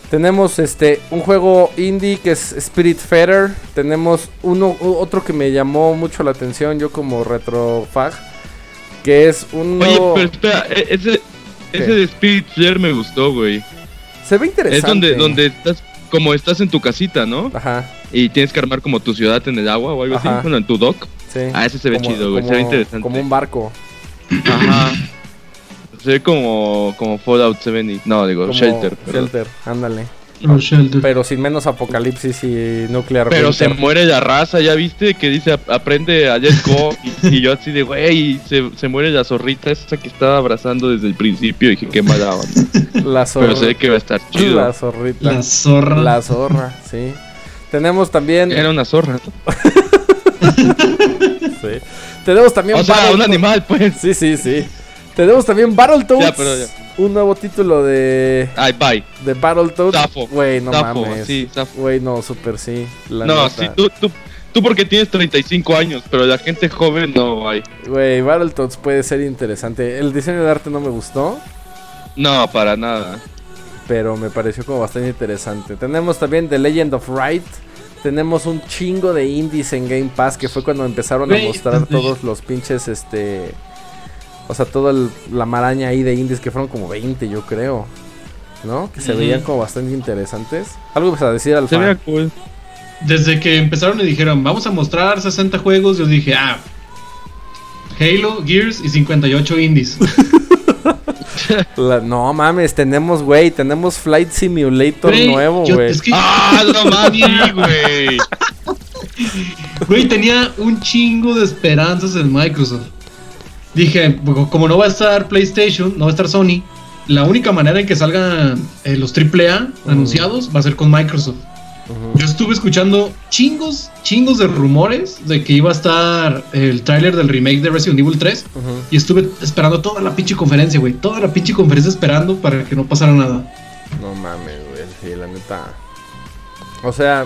S1: Tenemos este un juego indie que es Spirit Feather. Tenemos uno otro que me llamó mucho la atención yo como retrofag que es un
S2: Oye, pero espera, e-, ese, ese de Spirit Feather me gustó, güey.
S1: Se ve interesante.
S2: Es donde, donde estás, como estás en tu casita, ¿no? Ajá. Y tienes que armar como tu ciudad en el agua o algo así, bueno, en tu dock. Sí. Ah, ese se ve chido, güey, se ve interesante.
S1: Como un barco.
S2: Ajá. Se ve como, como Fallout 70, no, digo, Shelter.
S1: Shelter, ándale. Pero sin menos apocalipsis y nuclear.
S2: Pero se muere la raza, ¿ya viste? Que dice aprende a Let's Go. y, yo así de, güey, se, se, muere la zorrita esa que estaba abrazando desde el principio. Y dije, qué mala onda.
S1: La zorra.
S2: Pero sé que va a estar chido.
S1: La zorrita.
S3: La zorra.
S1: La zorra, sí. Tenemos también.
S2: Era una zorra.
S1: sí. Tenemos también.
S2: O sea, un animal, pues.
S1: Sí, sí, sí. Tenemos también Battletoads. Un nuevo título de.
S2: Ay, bye.
S1: De Battletoads. Güey, no mames. Sí, Güey, no, super sí.
S2: no, sí, tú, tú, tú porque tienes 35 años, pero la gente joven no hay.
S1: Güey, Battletoads puede ser interesante. El diseño de arte no me gustó.
S2: No, para nada.
S1: Pero me pareció como bastante interesante. Tenemos también The Legend of Right. Tenemos un chingo de indies en Game Pass que fue cuando empezaron a mostrar todos los pinches este o sea, toda la maraña ahí de indies que fueron como 20, yo creo. ¿No? Que se veían como bastante interesantes. Algo vas a decir al
S2: Se veía cool.
S3: Desde que empezaron y dijeron, vamos a mostrar 60 juegos, yo dije, ah, Halo, Gears y 58 indies.
S1: no mames, tenemos, güey, tenemos Flight Simulator nuevo, güey.
S2: Ah, no mames, güey.
S3: Güey, tenía un chingo de esperanzas en Microsoft dije, como no va a estar PlayStation, no va a estar Sony, la única manera en que salgan eh, los AAA anunciados va a ser con Microsoft. Yo estuve escuchando chingos, chingos de rumores de que iba a estar el tráiler del remake de Resident Evil 3 y estuve esperando toda la pinche conferencia, güey, toda la pinche conferencia esperando para que no pasara nada.
S1: No mames, güey. Sí, la neta. O sea,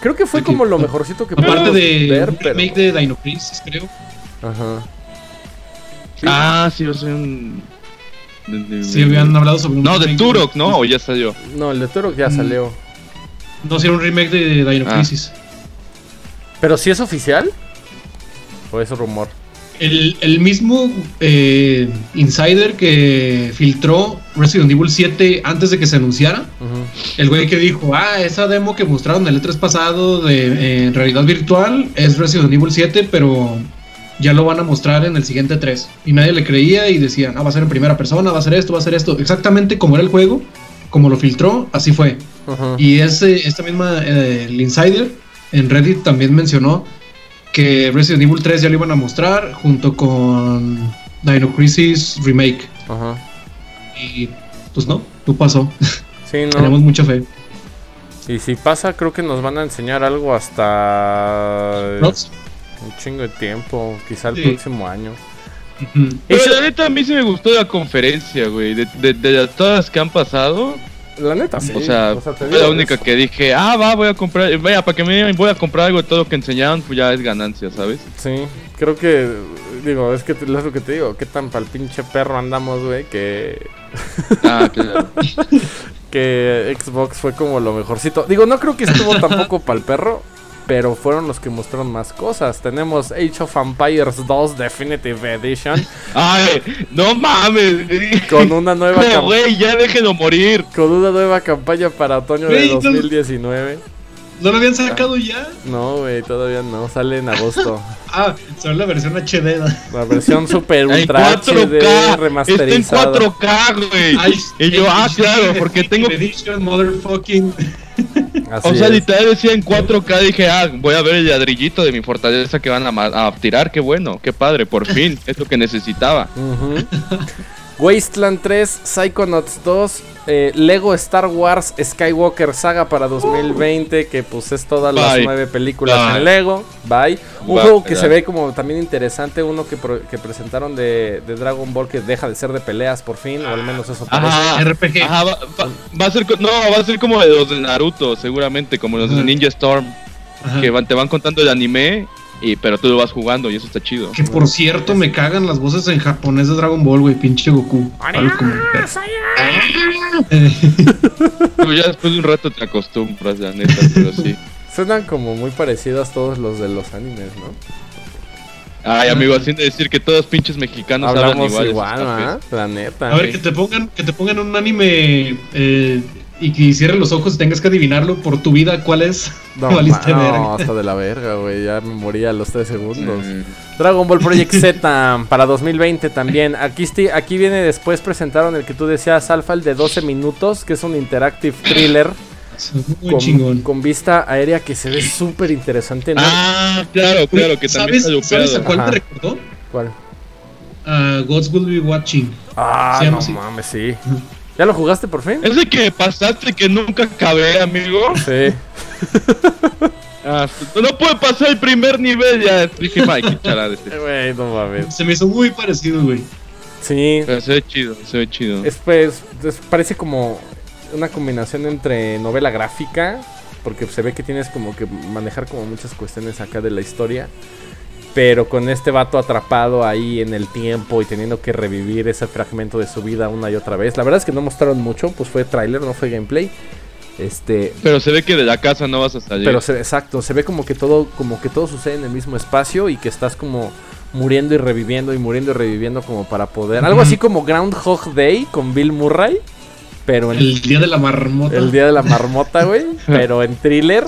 S1: creo que fue como lo mejorcito que
S3: Aparte de ver, remake de Dino Crisis, creo. Ajá.
S2: Ah, sí, yo soy un.
S3: sí, habían hablado sobre un.
S2: No, de Turok, ¿no? O ya salió.
S1: No, el de Turok ya mm. salió.
S3: No, sí, era un remake de Dino ah. Crisis.
S1: ¿Pero si es oficial? ¿O es rumor?
S3: El, mismo eh, insider que filtró Resident Evil 7 antes de que se anunciara, el güey que dijo, ah, esa demo que mostraron el E3 pasado de realidad virtual es Resident Evil 7, pero ya lo van a mostrar en el siguiente 3. Y nadie le creía y decían, ah, va a ser en primera persona, va a ser esto, va a ser esto. Exactamente como era el juego, como lo filtró, así fue. Y ese, esta misma, eh, el insider en Reddit también mencionó que Resident Evil 3 ya lo iban a mostrar junto con Dino Crisis Remake. Ajá. Y pues no, no pasó. Sí, no. Tenemos mucha fe.
S1: Y si pasa, creo que nos van a enseñar algo hasta un chingo de tiempo, quizá el próximo año.
S2: Pero la neta a mí sí me gustó la conferencia, güey. De, de, de, todas las que han pasado,
S1: la neta,
S2: sí. O sea, fue la única que dije, ah, va, voy a comprar, vaya, para que me voy a comprar algo de todo lo que enseñaban, pues ya es ganancia, ¿sabes?
S1: Sí, creo que, digo, es que es lo que te digo, qué tan pa'l pinche perro andamos, güey, que... Ah, claro. que Xbox fue como lo mejorcito. Digo, no creo que estuvo tampoco pa'l perro, pero fueron los que mostraron más cosas. Tenemos Age of Empires 2 Definitive Edition.
S2: Ay, no mames.
S1: Con una nueva
S2: campaña. güey, ya déjenlo morir.
S1: Con una nueva campaña para otoño de 2019.
S3: ¿No lo habían sacado ya?
S1: No, güey, todavía no. Sale en agosto.
S3: ah, solo la versión HD.
S1: La versión super ultra HD remasterizada.
S2: Está en 4K, güey. Y yo, ah, claro, porque tengo.
S3: Edition, motherfucking.
S2: O sea, literal decía en 4K, dije, ah, voy a ver el ladrillito de mi fortaleza que van a, tirar, qué bueno, qué padre, por fin, es lo que necesitaba.
S1: Wasteland 3, Psychonauts 2, eh, Lego Star Wars Skywalker Saga para 2020, que pues es todas las nueve películas en Lego. Bye. Un juego que se ve como también interesante, uno que, que presentaron de, Dragon Ball que deja de ser de peleas por fin, o al menos eso
S2: parece. RPG. va, a ser, no, va a ser como de los de Naruto, seguramente, como los de Ninja Storm. Que te van contando el anime y, pero tú lo vas jugando y eso está chido.
S3: Que por cierto, me cagan las voces en japonés de Dragon Ball, güey, pinche Goku.
S2: ya después de un rato te acostumbras, la neta, pero sí.
S1: Suenan como muy parecidos todos los de los animes, ¿no?
S2: Ay, amigo, haciendo decir que todos pinches mexicanos
S1: Hablamos hablan igual, igual La neta.
S3: A ver, que te pongan, que te pongan un anime eh, y que cierres los ojos y tengas que adivinarlo por tu vida cuál es.
S1: No, no hasta de la verga, güey. Ya me moría a los 3 segundos. Dragon Ball Project Z para 2020 también. Aquí, aquí viene después presentaron el que tú decías, Alfa, el de 12 minutos, que es un interactive thriller.
S3: Muy con, chingón.
S1: con vista aérea que se ve súper interesante.
S2: Ah, claro, claro, que también
S3: ¿Sabes, ¿sabes a cuál te recordó?
S1: ¿Cuál?
S3: Uh, Gods Will Be Watching.
S1: Ah, no mames, sí. ¿Ya lo jugaste por fin?
S2: Es de que pasaste que nunca acabé, amigo.
S1: Sí.
S2: ah, no puede pasar el primer nivel, ya dije, Mike, charada
S1: este. Güey, no mames.
S3: Se me hizo muy parecido, güey.
S1: Sí.
S2: Pero se ve chido, se ve chido.
S1: Es pues, parece como una combinación entre novela gráfica, porque se ve que tienes como que manejar como muchas cuestiones acá de la historia pero con este vato atrapado ahí en el tiempo y teniendo que revivir ese fragmento de su vida una y otra vez. La verdad es que no mostraron mucho, pues fue tráiler, no fue gameplay. Este,
S2: pero se ve que de la casa no vas a salir.
S1: Pero exacto, se ve como que todo como que todo sucede en el mismo espacio y que estás como muriendo y reviviendo y muriendo y reviviendo como para poder. Algo así como Groundhog Day con Bill Murray. Pero en,
S3: el día de la marmota.
S1: El día de la marmota, güey. pero en thriller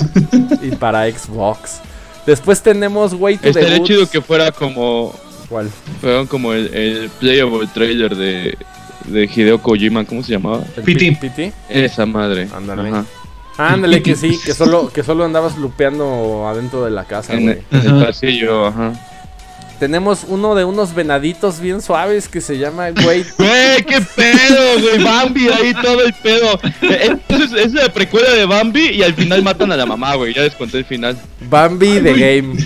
S1: y para Xbox. Después tenemos Way to
S2: Estaría chido que fuera como.
S1: ¿Cuál?
S2: Fueron como el, el playable trailer de, de Hideo Kojima, ¿cómo se llamaba?
S3: Piti.
S1: Piti.
S2: Esa madre.
S1: Ándale. Ándale, que sí, que solo, que solo andabas lupeando adentro de la casa,
S2: En, en el pasillo, ajá.
S1: Tenemos uno de unos venaditos bien suaves que se llama Güey.
S2: Güey, qué pedo, güey. Bambi ahí todo el pedo. Entonces, es la precuela de Bambi y al final matan a la mamá, güey. Ya les conté el final.
S1: Bambi the Game.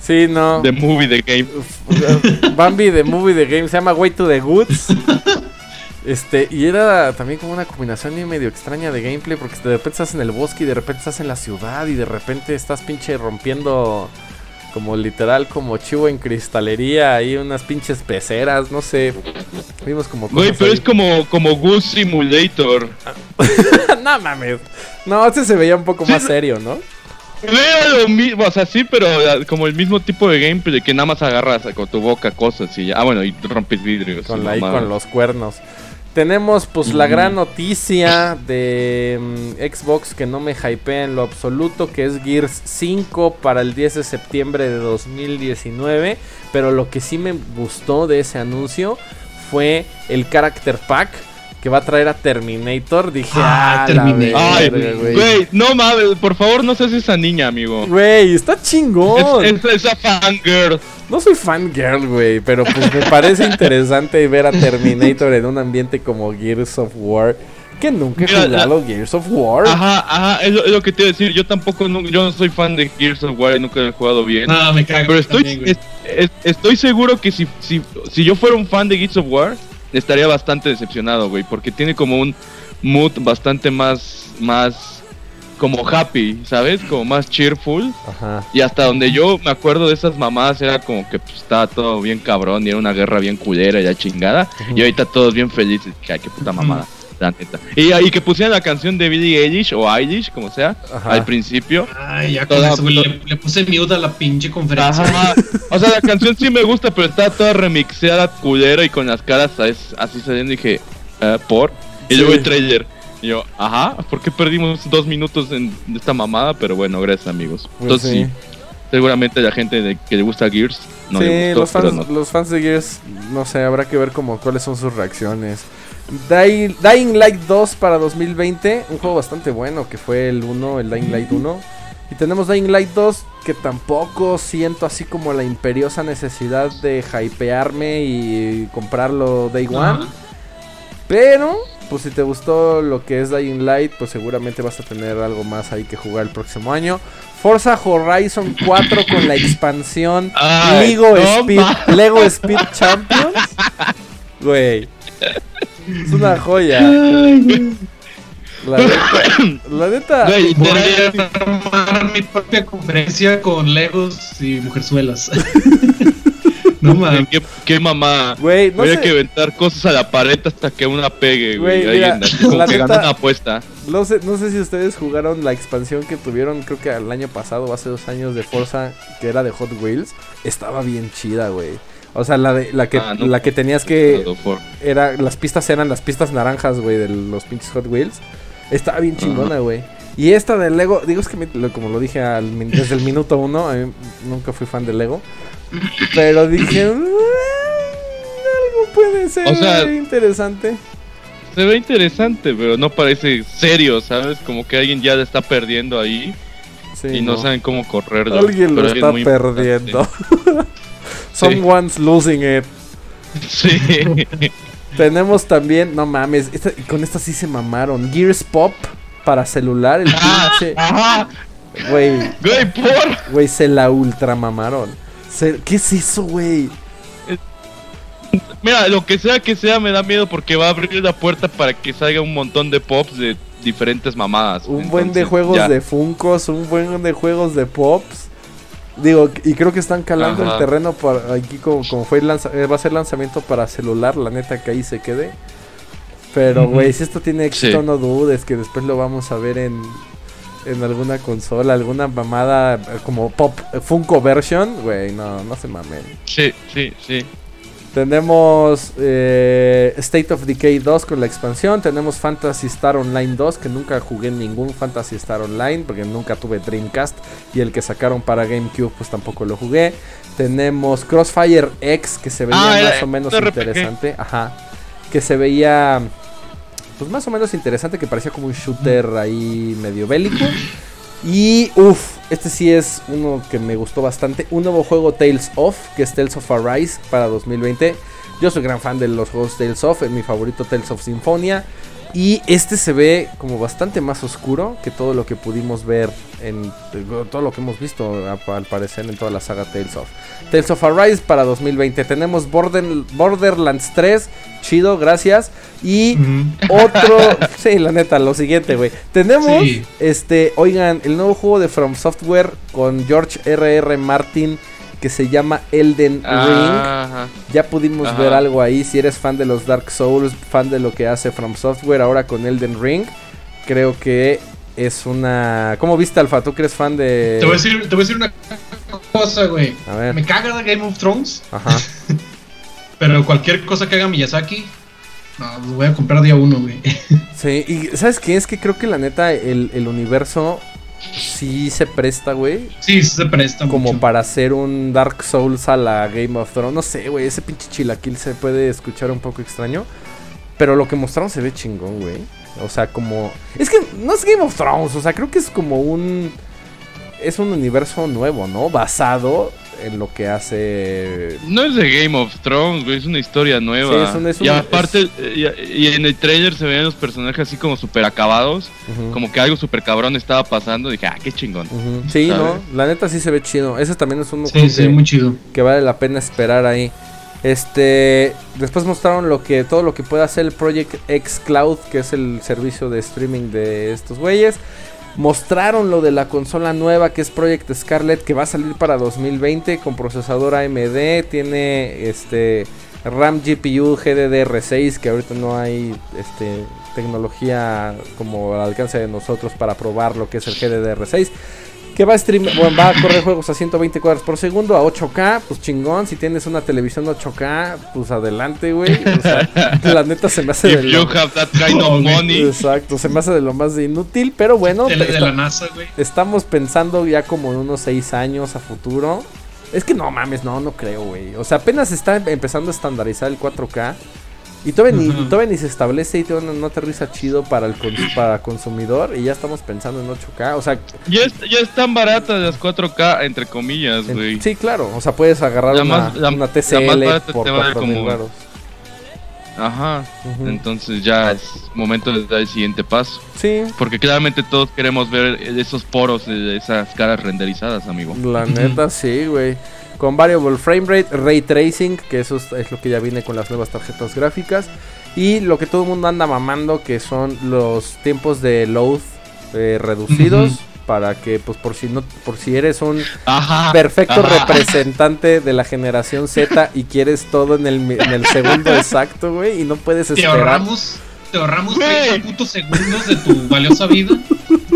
S1: Sí, no.
S2: The Movie the Game.
S1: Bambi the Movie the Game. Se llama Way to the Goods. Este, y era también como una combinación medio extraña de gameplay, porque de repente estás en el bosque y de repente estás en la ciudad y de repente estás pinche rompiendo como literal como chivo en cristalería, ahí unas pinches peceras, no sé. Vimos como
S2: Güey, pero es como como Goose Simulator.
S1: no mames. No, este se veía un poco más serio, ¿no?
S2: Era lo mismo, o sea, sí, pero como el mismo tipo de gameplay que nada más agarras con tu boca cosas y ya. Ah, bueno, y rompes vidrios.
S1: Con, ahí, con los cuernos. Tenemos pues la gran noticia de mm, Xbox que no me hypea en lo absoluto, que es Gears 5 para el 10 de septiembre de 2019. Pero lo que sí me gustó de ese anuncio fue el Character Pack que va a traer a Terminator, dije, ah, ah
S2: Terminator. güey, no mames, por favor no seas esa niña, amigo.
S1: Güey, está chingón.
S2: Es, esa fangirl.
S1: No soy fangirl, güey, pero pues me parece interesante ver a Terminator en un ambiente como Gears of War. Que nunca he jugado Gears of War.
S2: Ajá, ajá, es lo, que te iba a decir. Yo tampoco, yo no soy fan de Gears of War y nunca he jugado bien.
S3: No, me cago.
S2: Pero estoy, estoy seguro que si, si, si yo fuera un fan de Gears of War, estaría bastante decepcionado, güey, porque tiene como un mood bastante más, más como happy, ¿sabes? Como más cheerful. Ajá. Y hasta donde yo me acuerdo de esas mamás era como que pues, estaba todo bien cabrón y era una guerra bien culera y ya chingada. Y ahorita todos bien felices. Ay, qué puta mamada. La neta. Y, y que pusieran la canción de Billie Eilish o Eilish, como sea, al principio.
S3: Ay, ya toda, le, puse mute a la pinche conferencia.
S2: o sea, la canción sí me gusta, pero está toda remixeada, culera y con las caras así saliendo. Y dije, eh, ¿por? Y luego el trailer. Y yo, ajá, ¿por qué perdimos dos minutos en esta mamada? Pero bueno, gracias amigos. Pues Entonces sí. seguramente la gente de, que le gusta Gears
S1: no sí, los, fans, los fans de Gears, no sé, habrá que ver como cuáles son sus reacciones. Dying, Dying, Light 2 para 2020, un juego bastante bueno que fue el 1, el Dying Light 1. Y tenemos Dying Light 2 que tampoco siento así como la imperiosa necesidad de hypearme y comprarlo Day One. Pero, pues si te gustó lo que es Dying Light, pues seguramente vas a tener algo más ahí que jugar el próximo año. Forza Horizon 4 con la expansión Lego, Speed, Lego Speed Champions. Güey. Es una joya. La neta. La neta.
S3: Voy mi propia conferencia con Legos y mujerzuelas.
S2: no mames. ¿Qué, qué mamá. Güey, no que aventar cosas a la pared hasta que una pegue, güey. Ahí como pegando una apuesta.
S1: No sé, no sé si ustedes jugaron la expansión que tuvieron, creo que el año pasado, hace dos años, de Forza, que era de Hot Wheels. Estaba bien chida, güey. O sea, la de la que ah, la que tenías que era las pistas eran las pistas naranjas, güey, de los pinches Hot Wheels. Estaba bien chingona, güey. Y esta de Lego, digo es que como lo dije desde el minuto uno, a mí nunca fui fan de Lego. Pero dije, mm, algo puede ser interesante.
S2: Se ve interesante, pero no parece serio, ¿sabes? Como que alguien ya le está perdiendo ahí y no. saben cómo correrlo.
S1: Alguien lo está perdiendo. Someone's losing it.
S2: Sí.
S1: Tenemos también, no mames, con esta sí se mamaron. Gears Pop para celular, el ah, pinche. Güey.
S2: Güey, por.
S1: Güey, se la ultra mamaron. ¿Qué es eso, güey?
S2: Mira, lo que sea que sea me da miedo porque va a abrir la puerta para que salga un montón de pops de diferentes mamadas.
S1: Un buen de juegos de Funcos, un buen de juegos de pops. Digo, y creo que están calando el terreno para aquí como, como fue eh, va a ser lanzamiento para celular, la neta que ahí se quede. Pero, güey, si esto tiene éxito, no dudes que después lo vamos a ver en, en alguna consola, alguna mamada eh, como Pop eh, Funko version, güey, no, no se mamen.
S2: Sí, sí, sí.
S1: Tenemos eh, State of Decay 2 con la expansión. Tenemos Fantasy Star Online 2, que nunca jugué ningún Fantasy Star Online, porque nunca tuve Dreamcast. Y el que sacaron para GameCube, pues tampoco lo jugué. Tenemos Crossfire X, que se veía ah, más o menos interesante. Ajá. Que se veía, pues más o menos interesante, que parecía como un shooter ahí medio bélico. Y uff, este sí es uno que me gustó bastante. Un nuevo juego Tales of, que es Tales of Arise para 2020. Yo soy gran fan de los juegos Tales of, mi favorito Tales of Symphonia. Y este se ve como bastante más oscuro que todo lo que pudimos ver en todo lo que hemos visto al parecer en toda la saga Tales of. Tales of Arise para 2020. Tenemos Borderlands 3, chido, gracias. Y otro, sí, la neta, lo siguiente, güey. Tenemos, este, oigan, el nuevo juego de From Software con George R.R. Martin que se llama Elden Ring. Ya pudimos ver algo ahí. Si eres fan de los Dark Souls, fan de lo que hace From Software, ahora con Elden Ring, creo que es una. ¿Cómo viste, Alfa? ¿Tú que eres fan de.?
S3: Te voy a decir, te voy a decir una cosa, güey. A ver. Me caga de Game of Thrones. Ajá. Pero cualquier cosa que haga Miyazaki, no, lo voy a comprar día uno, güey.
S1: Sí, y ¿sabes qué? Es que creo que la neta, el, el universo sí se presta, güey.
S3: Sí, se presta.
S1: Como para hacer un Dark Souls a la Game of Thrones. No sé, güey. Ese pinche chilaquil se puede escuchar un poco extraño. Pero lo que mostraron se ve chingón, güey. O sea, como. Es que no es Game of Thrones. O sea, creo que es como un. Es un universo nuevo, ¿no? Basado en lo que hace.
S2: No es de Game of Thrones, güey, es una historia nueva. y aparte, y, en el trailer se ven los personajes así como super acabados, como que algo super cabrón estaba pasando. Dije, ah, qué chingón.
S1: Sí, no, la neta sí se ve chido. Ese también es un
S3: sí, sí, muy chido.
S1: que vale la pena esperar ahí. Este, después mostraron lo que todo lo que puede hacer el Project X Cloud, que es el servicio de streaming de estos güeyes. Mostraron lo de la consola nueva que es Project Scarlet que va a salir para 2020 con procesador AMD, tiene este RAM GPU GDDR6 que ahorita no hay este tecnología como al alcance de nosotros para probar lo que es el GDDR6 que va a stream, bueno, va a correr juegos a 120 cuadros por segundo, a 8K, pues chingón. Si tienes una televisión 8K, pues adelante, güey. O sea, la neta se me hace de
S2: lo...
S1: Exacto, se me hace de lo más inútil, pero bueno.
S3: de la NASA, güey.
S1: Estamos pensando ya como en unos 6 años a futuro. Es que no mames, no, no creo, güey. O sea, apenas está empezando a estandarizar el 4K. Y todavía, ni, se establece y todavía no, aterriza chido para el para consumidor y ya estamos pensando en 8K, o sea...
S2: Ya, ya están baratas las 4K, entre comillas, güey.
S1: Sí, claro, o sea, puedes agarrar una, una, TCL por 4 mil
S2: Ajá, entonces ya es momento de dar el siguiente paso.
S1: Sí.
S2: Porque claramente todos queremos ver esos poros de esas caras renderizadas, amigo.
S1: La neta, sí, güey con Variable Frame Rate, Ray Tracing, que eso es, lo que ya viene con las nuevas tarjetas gráficas. Y lo que todo el mundo anda mamando, que son los tiempos de load eh, reducidos. Para que, pues, por si no, por si eres un perfecto representante de la generación Z y quieres todo en el, segundo exacto, güey, y no puedes esperar.
S3: Te ahorramos, te ahorramos 30 putos segundos de tu valiosa vida.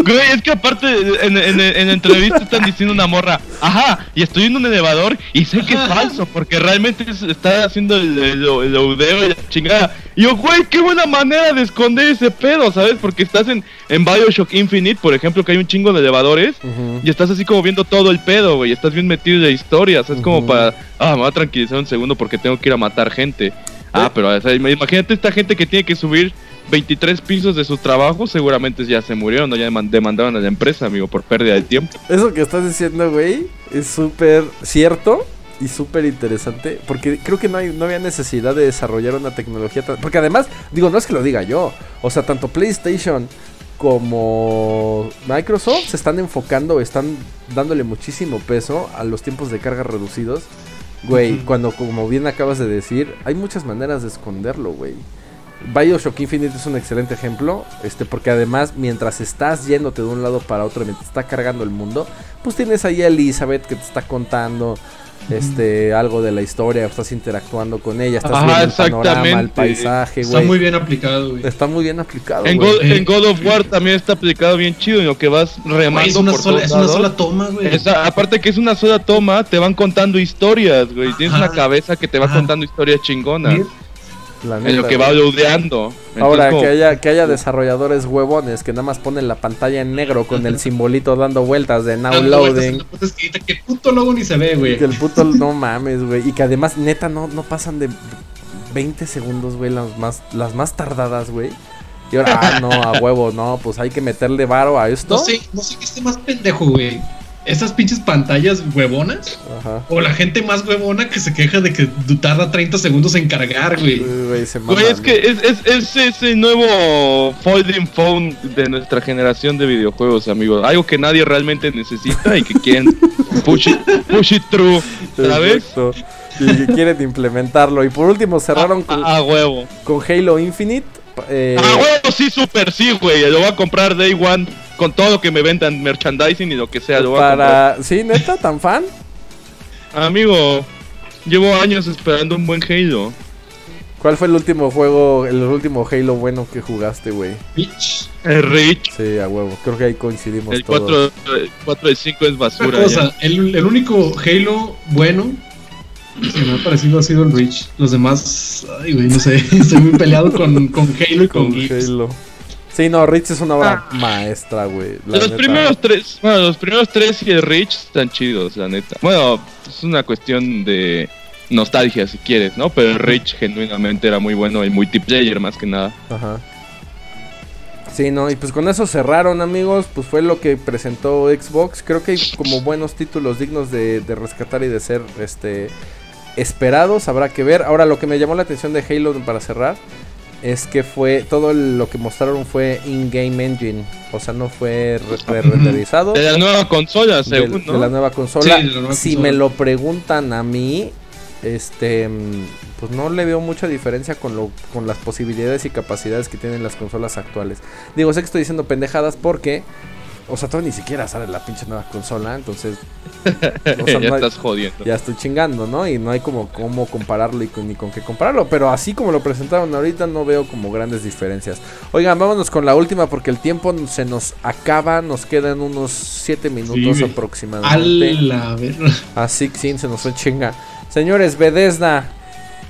S2: Güey, es que aparte en, en, en, entrevista están diciendo una morra, ajá, y estoy en un elevador y sé que es falso, porque realmente está haciendo el, el, y la chingada. Y yo, güey, qué buena manera de esconder ese pedo, ¿sabes? Porque estás en, en Bioshock Infinite, por ejemplo, que hay un chingo de elevadores, y estás así como viendo todo el pedo, güey, estás bien metido en la historia, es como para, ah, me voy a tranquilizar un segundo porque tengo que ir a matar gente. Ah, pero imagínate esta gente que tiene que subir 23 pisos de su trabajo, seguramente ya se murieron o ya demandaron a la empresa, amigo, por pérdida de tiempo.
S1: Eso que estás diciendo, güey, es súper cierto y súper interesante. Porque creo que no, hay, no había necesidad de desarrollar una tecnología Porque además, digo, no es que lo diga yo. O sea, tanto PlayStation como Microsoft se están enfocando, están dándole muchísimo peso a los tiempos de carga reducidos. Güey, cuando como bien acabas de decir, hay muchas maneras de esconderlo, güey. Bioshock Infinite es un excelente ejemplo, este, porque además mientras estás yéndote de un lado para otro, mientras está cargando el mundo, pues tienes ahí a Elizabeth que te está contando este algo de la historia, estás interactuando con ella, estás viendo el panorama, el paisaje, güey.
S3: Está muy bien aplicado, güey.
S1: Está muy bien aplicado.
S2: En, God, of War también está aplicado bien chido, en lo que vas remando es
S3: una sola, Es una sola toma, güey.
S2: aparte que es una sola toma, te van contando historias, güey. Tienes una cabeza que te va contando historias chingonas en lo que va ludeando.
S1: Ahora, que, haya, que haya desarrolladores huevones que nada más ponen la pantalla en negro con el simbolito dando vueltas de now loading.
S3: que, el puto logo ni se ve, güey.
S1: Que el puto no mames, güey. Y que además, neta, no, no pasan de 20 segundos, güey, las más, las más tardadas, güey. Y ahora, ah, no, a huevo, no, pues hay que meterle varo a esto.
S3: No sé, no sé qué esté más pendejo, güey. Esas pinches pantallas huevonas. Ajá. O la gente más huevona que se queja de que tarda 30 segundos en cargar, güey.
S2: Güey, es que es, es, ese nuevo folding phone de nuestra generación de videojuegos, amigos. Algo que nadie realmente necesita y que quieren push it, push it through, ¿sabes?
S1: Y que quieren implementarlo. Y por último cerraron
S2: con, a, huevo.
S1: con Halo Infinite.
S2: Eh... A huevo, sí, super sí, güey. Lo voy a comprar Day One con todo lo que me vendan, merchandising y lo que sea. Lo voy
S1: Para... ¿Sí, neta? ¿Tan fan?
S2: Amigo, llevo años esperando un buen Halo.
S1: ¿Cuál fue el último juego, el último Halo bueno que jugaste, güey?
S3: Reach.
S2: El Reach.
S1: Sí, a huevo. Creo que ahí coincidimos
S2: el todos. 4, 4 de 5 es basura.
S3: Cosa, el, el, único Halo bueno que me ha parecido ha sido el Reach. Los demás, ay, güey, no sé. Estoy muy peleado con, con Halo y con, con Halo.
S1: Sí, no, Reach es una obra ah. maestra, güey.
S2: Los primeros tres, bueno, los primeros tres y el Reach están chidos, la neta. Bueno, es una cuestión de nostalgia si quieres, ¿no? Pero el Reach genuinamente era muy bueno el multiplayer más que nada. Ajá.
S1: Sí, no, y pues con eso cerraron, amigos. Pues fue lo que presentó Xbox. Creo que hay como buenos títulos dignos de, de rescatar y de ser este esperados. Habrá que ver. Ahora, lo que me llamó la atención de Halo para cerrar es que fue todo lo que mostraron fue in-game engine, o sea, no fue renderizado.
S2: De la nueva consola, según,
S1: de, la nueva consola. si me lo preguntan a mí, este, pues no le veo mucha diferencia con lo con las posibilidades y capacidades que tienen las consolas actuales. Digo, sé que estoy diciendo pendejadas porque o sea, todavía ni siquiera sale la pinche nueva consola, entonces.
S2: ya estás jodiendo.
S1: Ya estoy chingando, ¿no? Y no hay como cómo compararlo y ni con qué compararlo. Pero así como lo presentaron ahorita, no veo como grandes diferencias. Oigan, vámonos con la última porque el tiempo se nos acaba. Nos quedan unos 7 minutos aproximadamente.
S3: A ver.
S1: Así que sí, se nos fue chinga. Señores, Bethesda.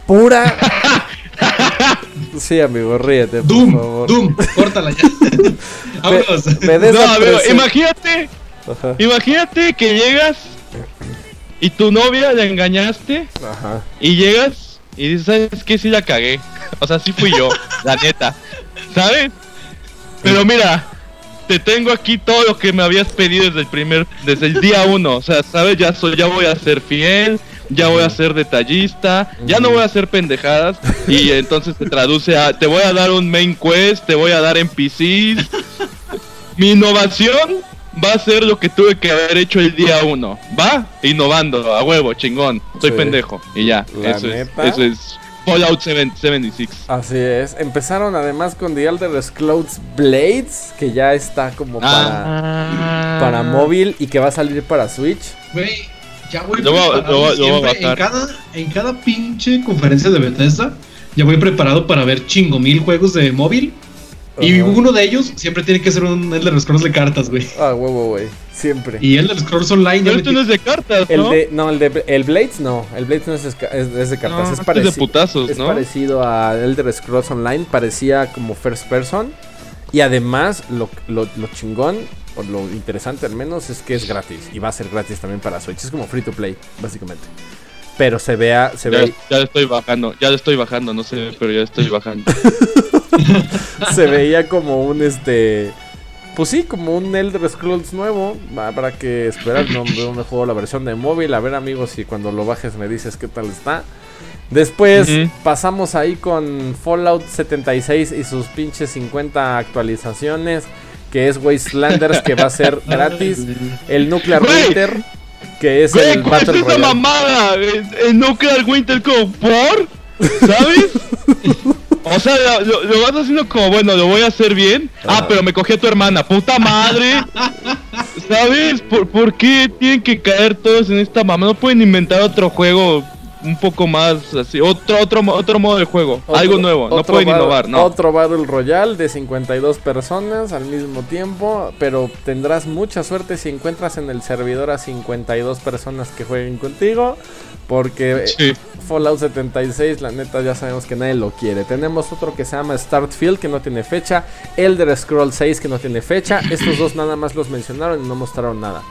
S1: Pura. Sí, amigo, ríete,
S3: Doom, por favor. Doom, córtala ya.
S2: Vámonos. no, amigo, imagínate. Imagínate que llegas y tu novia la engañaste. Ajá. Y llegas y dices, ¿sabes qué? Sí la cagué. O sea, sí fui yo, la neta. ¿Sabes? Pero mira, te tengo aquí todo lo que me habías pedido desde el primer, desde el día uno. O sea, ¿sabes? Ya soy, ya voy a ser fiel ya voy a ser detallista, ya no voy a hacer pendejadas y entonces te traduce a te voy a dar un main quest, te voy a dar NPCs. Mi innovación va a ser lo que tuve que haber hecho el día uno, ¿va? Innovando, a huevo, chingón, soy pendejo y ya, eso es, eso es Fallout 76.
S1: Así es. Empezaron además con The Elder Scrolls Blades, que ya está como para, ah. para móvil y que va a salir para Switch.
S3: Ya voy en, cada, en cada pinche conferencia de Bethesda, ya voy preparado para ver chingo mil juegos de móvil. Y uno de ellos siempre tiene que ser un Elder Scrolls de cartas, güey.
S1: Ah, huevo, güey. Siempre.
S3: Y Elder Scrolls Online.
S2: Pero esto no es de cartas,
S1: ¿no? El de, no, el de el Blades no. El Blades no es, es, de cartas. es, parecido,
S2: es de putazos,
S1: es parecido a Elder Scrolls Online. Parecía como first person. Y además, lo, lo, lo chingón lo interesante al menos es que es gratis y va a ser gratis también para Switch. Es como free to play, básicamente. Pero se vea, se
S2: ya,
S1: ve.
S2: Ya estoy bajando, ya estoy bajando, no sé, pero ya estoy bajando.
S1: se veía como un este. Pues sí, como un Elder Scrolls nuevo. Habrá que esperar. No, me juego la versión de móvil. A ver, amigos, si cuando lo bajes me dices qué tal está. Después pasamos ahí con Fallout 76 y sus pinches 50 actualizaciones que es Wastelanders, que va a ser gratis. El Nuclear Winter, que es el
S2: Battle Royale. mamada? El Nuclear Winter como por, ¿sabes? O sea, lo, vas haciendo como, bueno, lo voy a hacer bien. Ah, pero me cogí a tu hermana, puta madre. ¿Sabes? ¿Por, ¿Por qué tienen que caer todos en esta mamá? No pueden inventar otro juego un poco más así, otro otro otro modo de juego, algo nuevo, no pueden innovar, ¿no?
S1: Otro Battle Royale de 52 personas al mismo tiempo, pero tendrás mucha suerte si encuentras en el servidor a 52 personas que jueguen contigo, porque Fallout 76, la neta ya sabemos que nadie lo quiere. Tenemos otro que se llama Startfield que no tiene fecha, Elder Scroll 6 que no tiene fecha, estos dos nada más los mencionaron y no mostraron nada.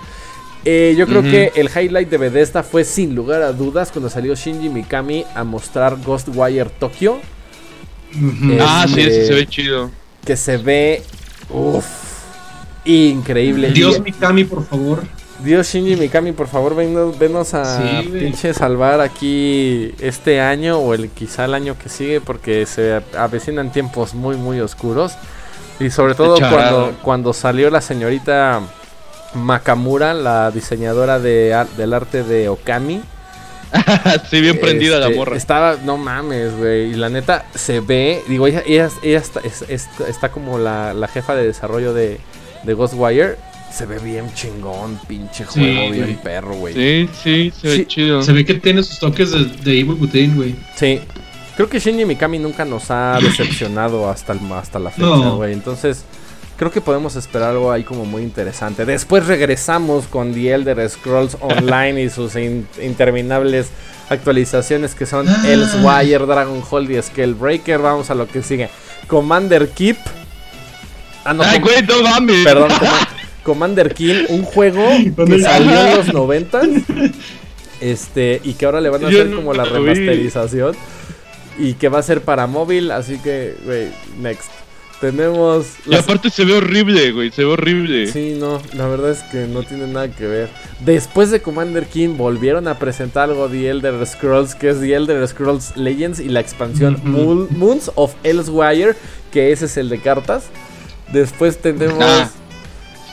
S1: Eh, yo creo que el highlight de Bethesda fue sin lugar a dudas cuando salió Shinji Mikami a mostrar Ghostwire Tokyo.
S2: ah, sí, ese se ve chido.
S1: Que se ve. Uff. Increíble.
S3: Dios Mikami, por favor.
S1: Dios Shinji Mikami, por favor, venos, venos a pinche salvar aquí este año o el quizá el año que sigue porque se avecinan tiempos muy muy oscuros y sobre todo cuando cuando salió la señorita Makamura, la diseñadora de, del arte de Okami.
S2: sí, bien prendida la
S1: este,
S2: morra.
S1: Estaba, no mames, güey. Y la neta se ve, digo, ella, ella, está, está, como la, la, jefa de desarrollo de, de Ghostwire se ve bien chingón, pinche juego, bien perro, güey.
S2: Sí, sí, se ve chido.
S3: Se ve que tiene sus toques de, de Evil Within, güey.
S1: Sí. Creo que Shinji Mikami nunca nos ha decepcionado hasta, el, hasta la fecha, güey. Entonces, creo que podemos esperar algo ahí como muy interesante. Después regresamos con The Elder Scrolls Online y sus interminables actualizaciones que son ah. Elsewire, Dragon Hall y Scalebreaker. Vamos a lo que sigue. Commander Keep.
S2: Ah, no, Ay, güey, no
S1: mames. Perdón, Commander King, un juego que salió en los 90 este, y que ahora le van a hacer como la remasterización y que va a ser para móvil, así que, güey, next. Tenemos.
S2: Y aparte se ve horrible, güey. Se ve horrible.
S1: Sí, no. La verdad es que no tiene nada que ver. Después de Commander King, volvieron a presentar algo de Elder Scrolls, que es The Elder Scrolls Legends y la expansión Moons of Elsewire, que ese es el de cartas. Después tenemos. Ah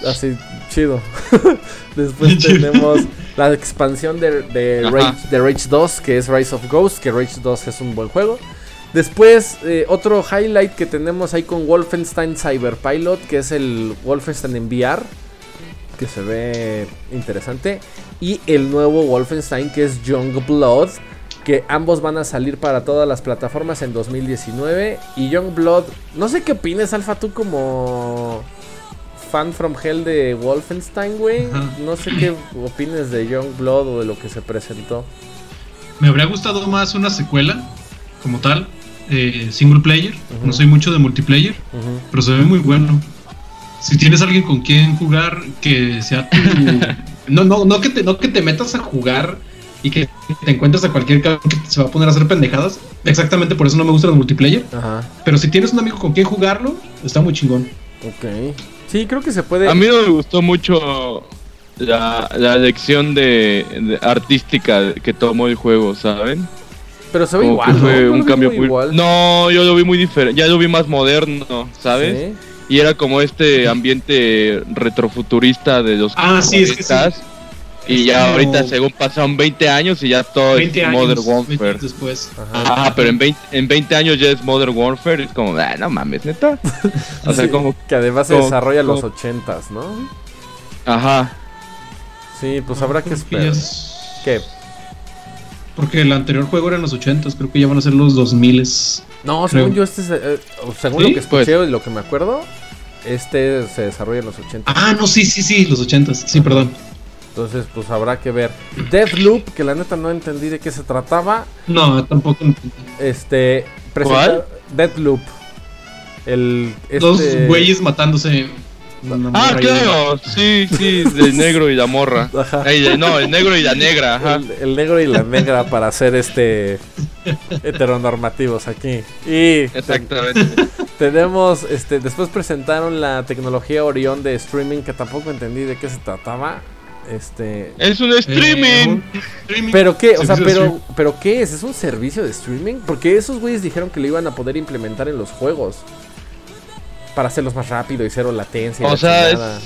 S1: así chido. Después tenemos la expansión de, de, Rage, 2, que es Rise of Ghosts, que Rage 2 es un buen juego. Después, eh, otro highlight que tenemos ahí con Wolfenstein Cyberpilot, que es el Wolfenstein en VR, que se ve interesante. Y el nuevo Wolfenstein, que es Young Blood, que ambos van a salir para todas las plataformas en 2019. Y Young Blood, no sé qué opines, Alfa, tú como fan from hell de Wolfenstein, güey. No sé qué opines de Young Blood o de lo que se presentó.
S3: Me habría gustado más una secuela, como tal, eh, single player. No soy mucho de multiplayer, pero se ve muy bueno. Si tienes alguien con quien jugar, que sea tu. no, no, no, que te, no que te metas a jugar y que te encuentres a cualquier cabrón que se va a poner a hacer pendejadas. Exactamente por eso no me gusta el multiplayer. Pero si tienes un amigo con quien jugarlo, está muy chingón.
S1: Ok. Sí, creo que se puede.
S2: A mí no me gustó mucho la, la lección de, artística que tomó el juego, ¿saben?
S1: Pero se ve igual.
S2: Fue un cambio muy... Igual. No, yo lo vi muy diferente. Ya lo vi más moderno, ¿sabes? Y era como este ambiente retrofuturista de los.
S3: Ah, sí, es que sí.
S2: Y ya ahorita, según pasaron 20 años y ya todo es Modern Warfare.
S3: después.
S2: Ajá. pero en 20, en 20 años ya es Modern Warfare. Es como, ah, no mames, neta.
S1: O sea, como. Que además se desarrolla en los 80s, ¿no?
S2: Ajá.
S1: Sí, pues habrá que esperar. ¿Qué?
S3: Porque el anterior juego era en los 80s, creo que ya van a ser los 2000s.
S1: No, según yo, este es, eh, según lo que escuché pues. y lo que me acuerdo, este se desarrolla en los 80s.
S3: Ah, no, sí, sí, sí, los 80s. Sí, perdón.
S1: Entonces, pues habrá que ver. Deathloop, que la neta no entendí de qué se trataba.
S3: No, tampoco entendí.
S1: Este.
S2: ¿Cuál?
S1: Deathloop. El.
S3: Este... Dos güeyes matándose.
S2: Ah, claro, sí, sí, el negro y la morra. Ajá. no, el negro y la negra. Ajá.
S1: El, negro y la negra para ser este heteronormativos aquí. Y
S2: Exactamente.
S1: tenemos, este, después presentaron la tecnología Orión de streaming que tampoco entendí de qué se trataba. Este.
S2: Es un streaming.
S1: Pero qué, o sea, pero, pero qué es? ¿Es un servicio de streaming? Porque esos güeyes dijeron que lo iban a poder implementar en los juegos. Para hacerlos más rápido y cero latencia.
S2: O sea,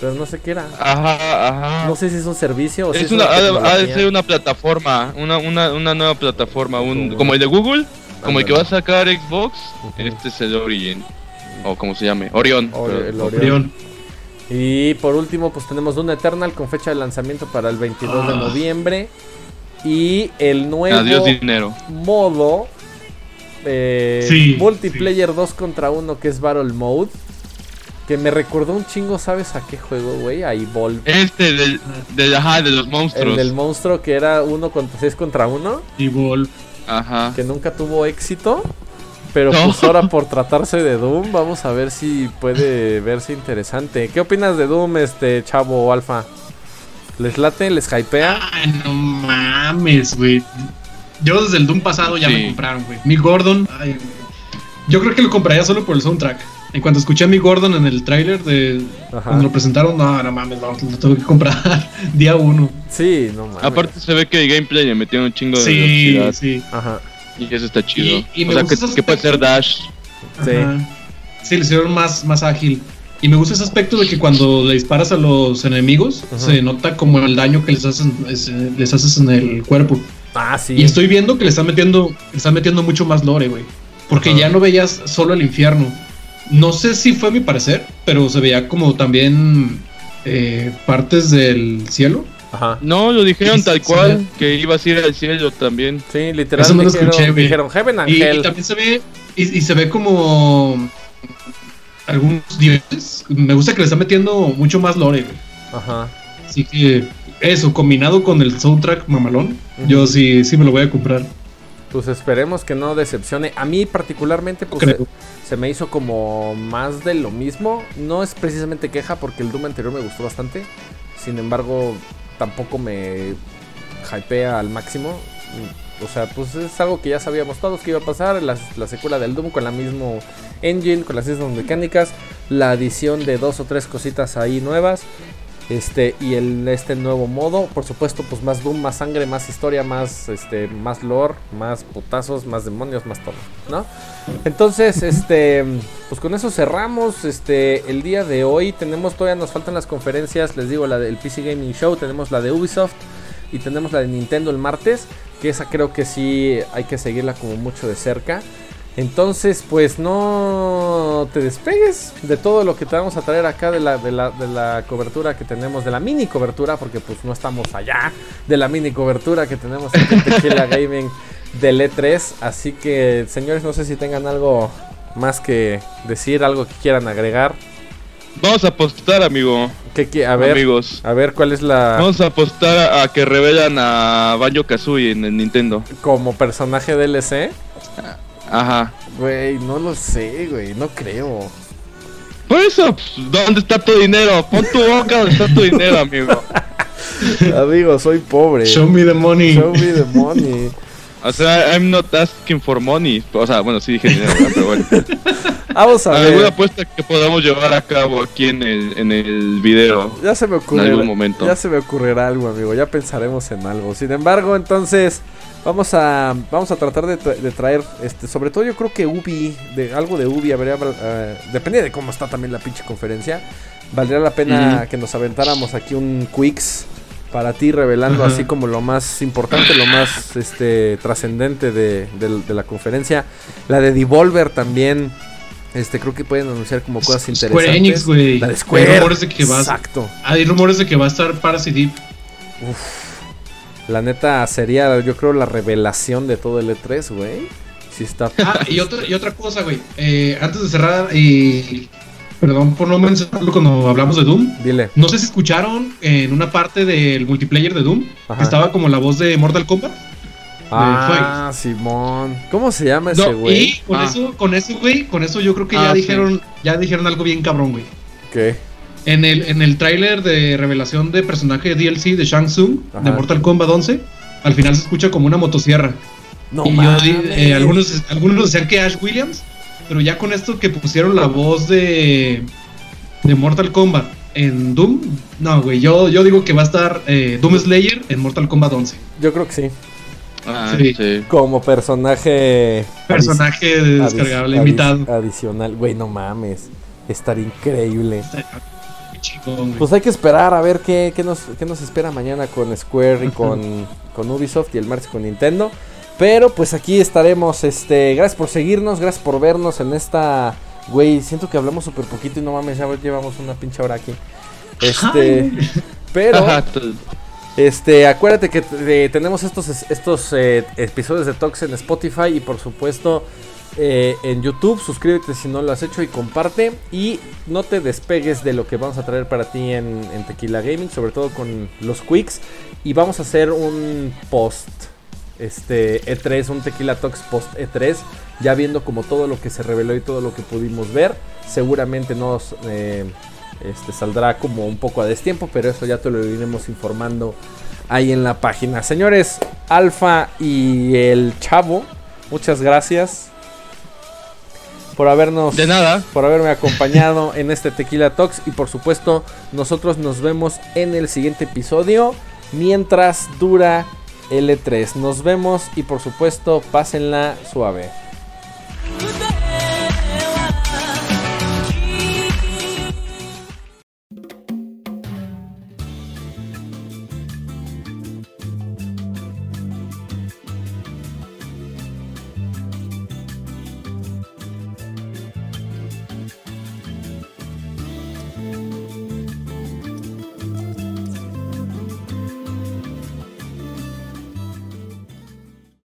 S1: Pero no sé qué era.
S2: Ajá, ajá.
S1: No sé si es un servicio o
S2: es si una, ha, de ser una plataforma, una, una, una nueva plataforma, un, como el de Google, como el que va a sacar Xbox, este es el Origin, o como se llame, Orion.
S1: el Orion. Y por último, pues tenemos Doom Eternal con fecha de lanzamiento para el 22 de ah. noviembre. Y el nuevo
S2: dinero.
S1: modo eh, multiplayer 2 contra 1 que es Battle Mode. Que me recordó un chingo, ¿sabes a qué juego, güey? A Evolve.
S2: Este del, del, ajá, de los monstruos.
S1: El del monstruo que era 1 contra 6 contra 1.
S3: Evolve.
S2: Ajá.
S1: Que nunca tuvo éxito. Pero pues ahora por tratarse de Doom, vamos a ver si puede verse interesante. ¿Qué opinas de Doom, este chavo alfa? ¿Les late? ¿Les hypea?
S3: Ay, no mames, güey. Yo desde el Doom pasado ya me compraron, güey. Mi Gordon, yo creo que lo compraría solo por el soundtrack. En cuanto escuché a mi Gordon en el tráiler de cuando lo presentaron, no, no mames, no, lo tuve que comprar día uno.
S1: Sí, no mames.
S2: Aparte se ve que el gameplay le metieron un chingo de
S3: Sí, sí.
S2: Ajá. Y eso está chido. o sea, que, puede ser Dash.
S3: Sí. Sí, le hicieron más, más ágil. Y me gusta ese aspecto de que cuando le disparas a los enemigos, se nota como el daño que les, hacen, les haces en el cuerpo.
S1: Ah, sí.
S3: Y estoy viendo que le están metiendo, le están metiendo mucho más lore, güey. Porque ya no veías solo el infierno. No sé si fue mi parecer, pero se veía como también eh, partes del cielo.
S2: Ajá. No, lo dijeron tal cual, que ibas a ir al cielo también.
S1: Sí, literalmente. Eso me lo escuché, dijeron, Heaven
S3: y, y, también se ve, y, se ve como algunos dioses. Me gusta que le están metiendo mucho más lore, güey.
S1: Ajá.
S3: Así que eso, combinado con el soundtrack mamalón, yo sí, sí me lo voy a comprar.
S1: Pues esperemos que no decepcione. A mí particularmente pues, se, me hizo como más de lo mismo. No es precisamente queja porque el Doom anterior me gustó bastante. Sin embargo, tampoco me hypea al máximo. O sea, pues es algo que ya sabíamos todos que iba a pasar. La, la secuela del Doom con la mismo engine, con las mismas mecánicas. La adición de dos o tres cositas ahí nuevas. Este, y el, este nuevo modo, por supuesto, pues más Doom, más sangre, más historia, más, este, más lore, más putazos, más demonios, más todo, ¿no? Entonces, este, pues con eso cerramos, este, el día de hoy tenemos, todavía nos faltan las conferencias, les digo, la del PC Gaming Show, tenemos la de Ubisoft y tenemos la de Nintendo el martes, que esa creo que sí hay que seguirla como mucho de cerca. Entonces, pues no te despegues de todo lo que te vamos a traer acá de la, de la, cobertura que tenemos, de la mini cobertura, porque pues no estamos allá de la mini cobertura que tenemos en Tequila Gaming del E3. Así que, señores, no sé si tengan algo más que decir, algo que quieran agregar.
S2: Vamos a apostar, amigo.
S1: ¿Qué, a ver, amigos. A ver, ¿cuál es la...?
S2: Vamos a apostar a, que revelan a Banjo-Kazooie en el Nintendo.
S1: ¿Como personaje DLC?
S2: Ajá.
S1: Güey, no lo sé, güey, no creo.
S2: Por eso, pues, ¿dónde está tu dinero? Pon tu boca donde está tu dinero, amigo.
S1: amigo, soy pobre.
S3: Show me the money.
S1: Show me the money.
S2: O sea, I'm not asking for money. O sea, bueno, sí dije dinero, pero bueno.
S1: Vamos a ver.
S2: ¿Alguna apuesta que podamos llevar a cabo aquí en el, en el video?
S1: Ya se me ocurre.
S2: En algún momento.
S1: Ya se me ocurrirá algo, amigo. Ya pensaremos en algo. Sin embargo, entonces, Vamos a, vamos a tratar de, traer, este, sobre todo yo creo que Ubi, de, algo de Ubi, habría, uh, depende de cómo está también la pinche conferencia, valdría la pena que nos aventáramos aquí un Quicks para ti, revelando así como lo más importante, lo más este, trascendente de, la conferencia. La de Devolver también, este, creo que pueden anunciar como cosas interesantes.
S3: Square Enix, güey.
S1: La de Square.
S3: Hay rumores de que
S1: va, Exacto.
S3: Hay rumores de que va a estar Parasite
S1: Uf. La neta sería, yo creo, la revelación de todo el E3, güey. Sí está.
S3: Ah, y otra, y otra cosa, güey. Eh, antes de cerrar, y perdón por no mencionarlo cuando hablamos de Doom.
S1: Dile.
S3: No sé si escucharon en una parte del multiplayer de Doom que estaba como la voz de Mortal Kombat.
S1: Ah, Simón. ¿Cómo se llama ese güey?
S3: y con
S1: ah.
S3: eso, con eso, güey, con eso yo creo que ya ah, dijeron, ya dijeron algo bien cabrón, güey.
S1: ¿Qué?
S3: En el, en el tráiler de revelación de personaje DLC de Shang Tsung de Mortal Kombat 11, al final se escucha como una motosierra.
S1: No, y yo,
S3: eh, algunos, algunos decían que Ash Williams, pero ya con esto que pusieron la voz de, de Mortal Kombat en Doom, no, güey, yo, yo digo que va a estar eh, Doom Slayer en Mortal Kombat 11.
S1: Yo creo que sí.
S2: Ah, sí.
S1: Como personaje.
S3: Personaje descargable, invitado.
S1: Adicional, güey, no mames. Estaría increíble. Pues hay que esperar a ver qué, nos, nos espera mañana con Square y con, con Ubisoft y el martes con Nintendo. Pero pues aquí estaremos. Este, gracias por seguirnos, gracias por vernos en esta. Güey, siento que hablamos súper poquito y no mames, ya llevamos una pinche hora aquí. Este, pero este, acuérdate que eh, tenemos estos estos eh, episodios de Talks en Spotify y por supuesto eh, en YouTube. Suscríbete si no lo has hecho y comparte. Y no te despegues de lo que vamos a traer para ti en, Tequila Gaming, sobre todo con los quicks. Y vamos a hacer un post. Este E3, un Tequila Talks post E3. Ya viendo como todo lo que se reveló y todo lo que pudimos ver. Seguramente nos eh, este, saldrá como un poco a destiempo. Pero eso ya te lo iremos informando ahí en la página. Señores, Alfa y el Chavo, muchas gracias. Por habernos
S2: de nada,
S1: por haberme acompañado en este Tequila Talks y por supuesto nosotros nos vemos en el siguiente episodio mientras dura L3. Nos vemos y por supuesto pásenla suave.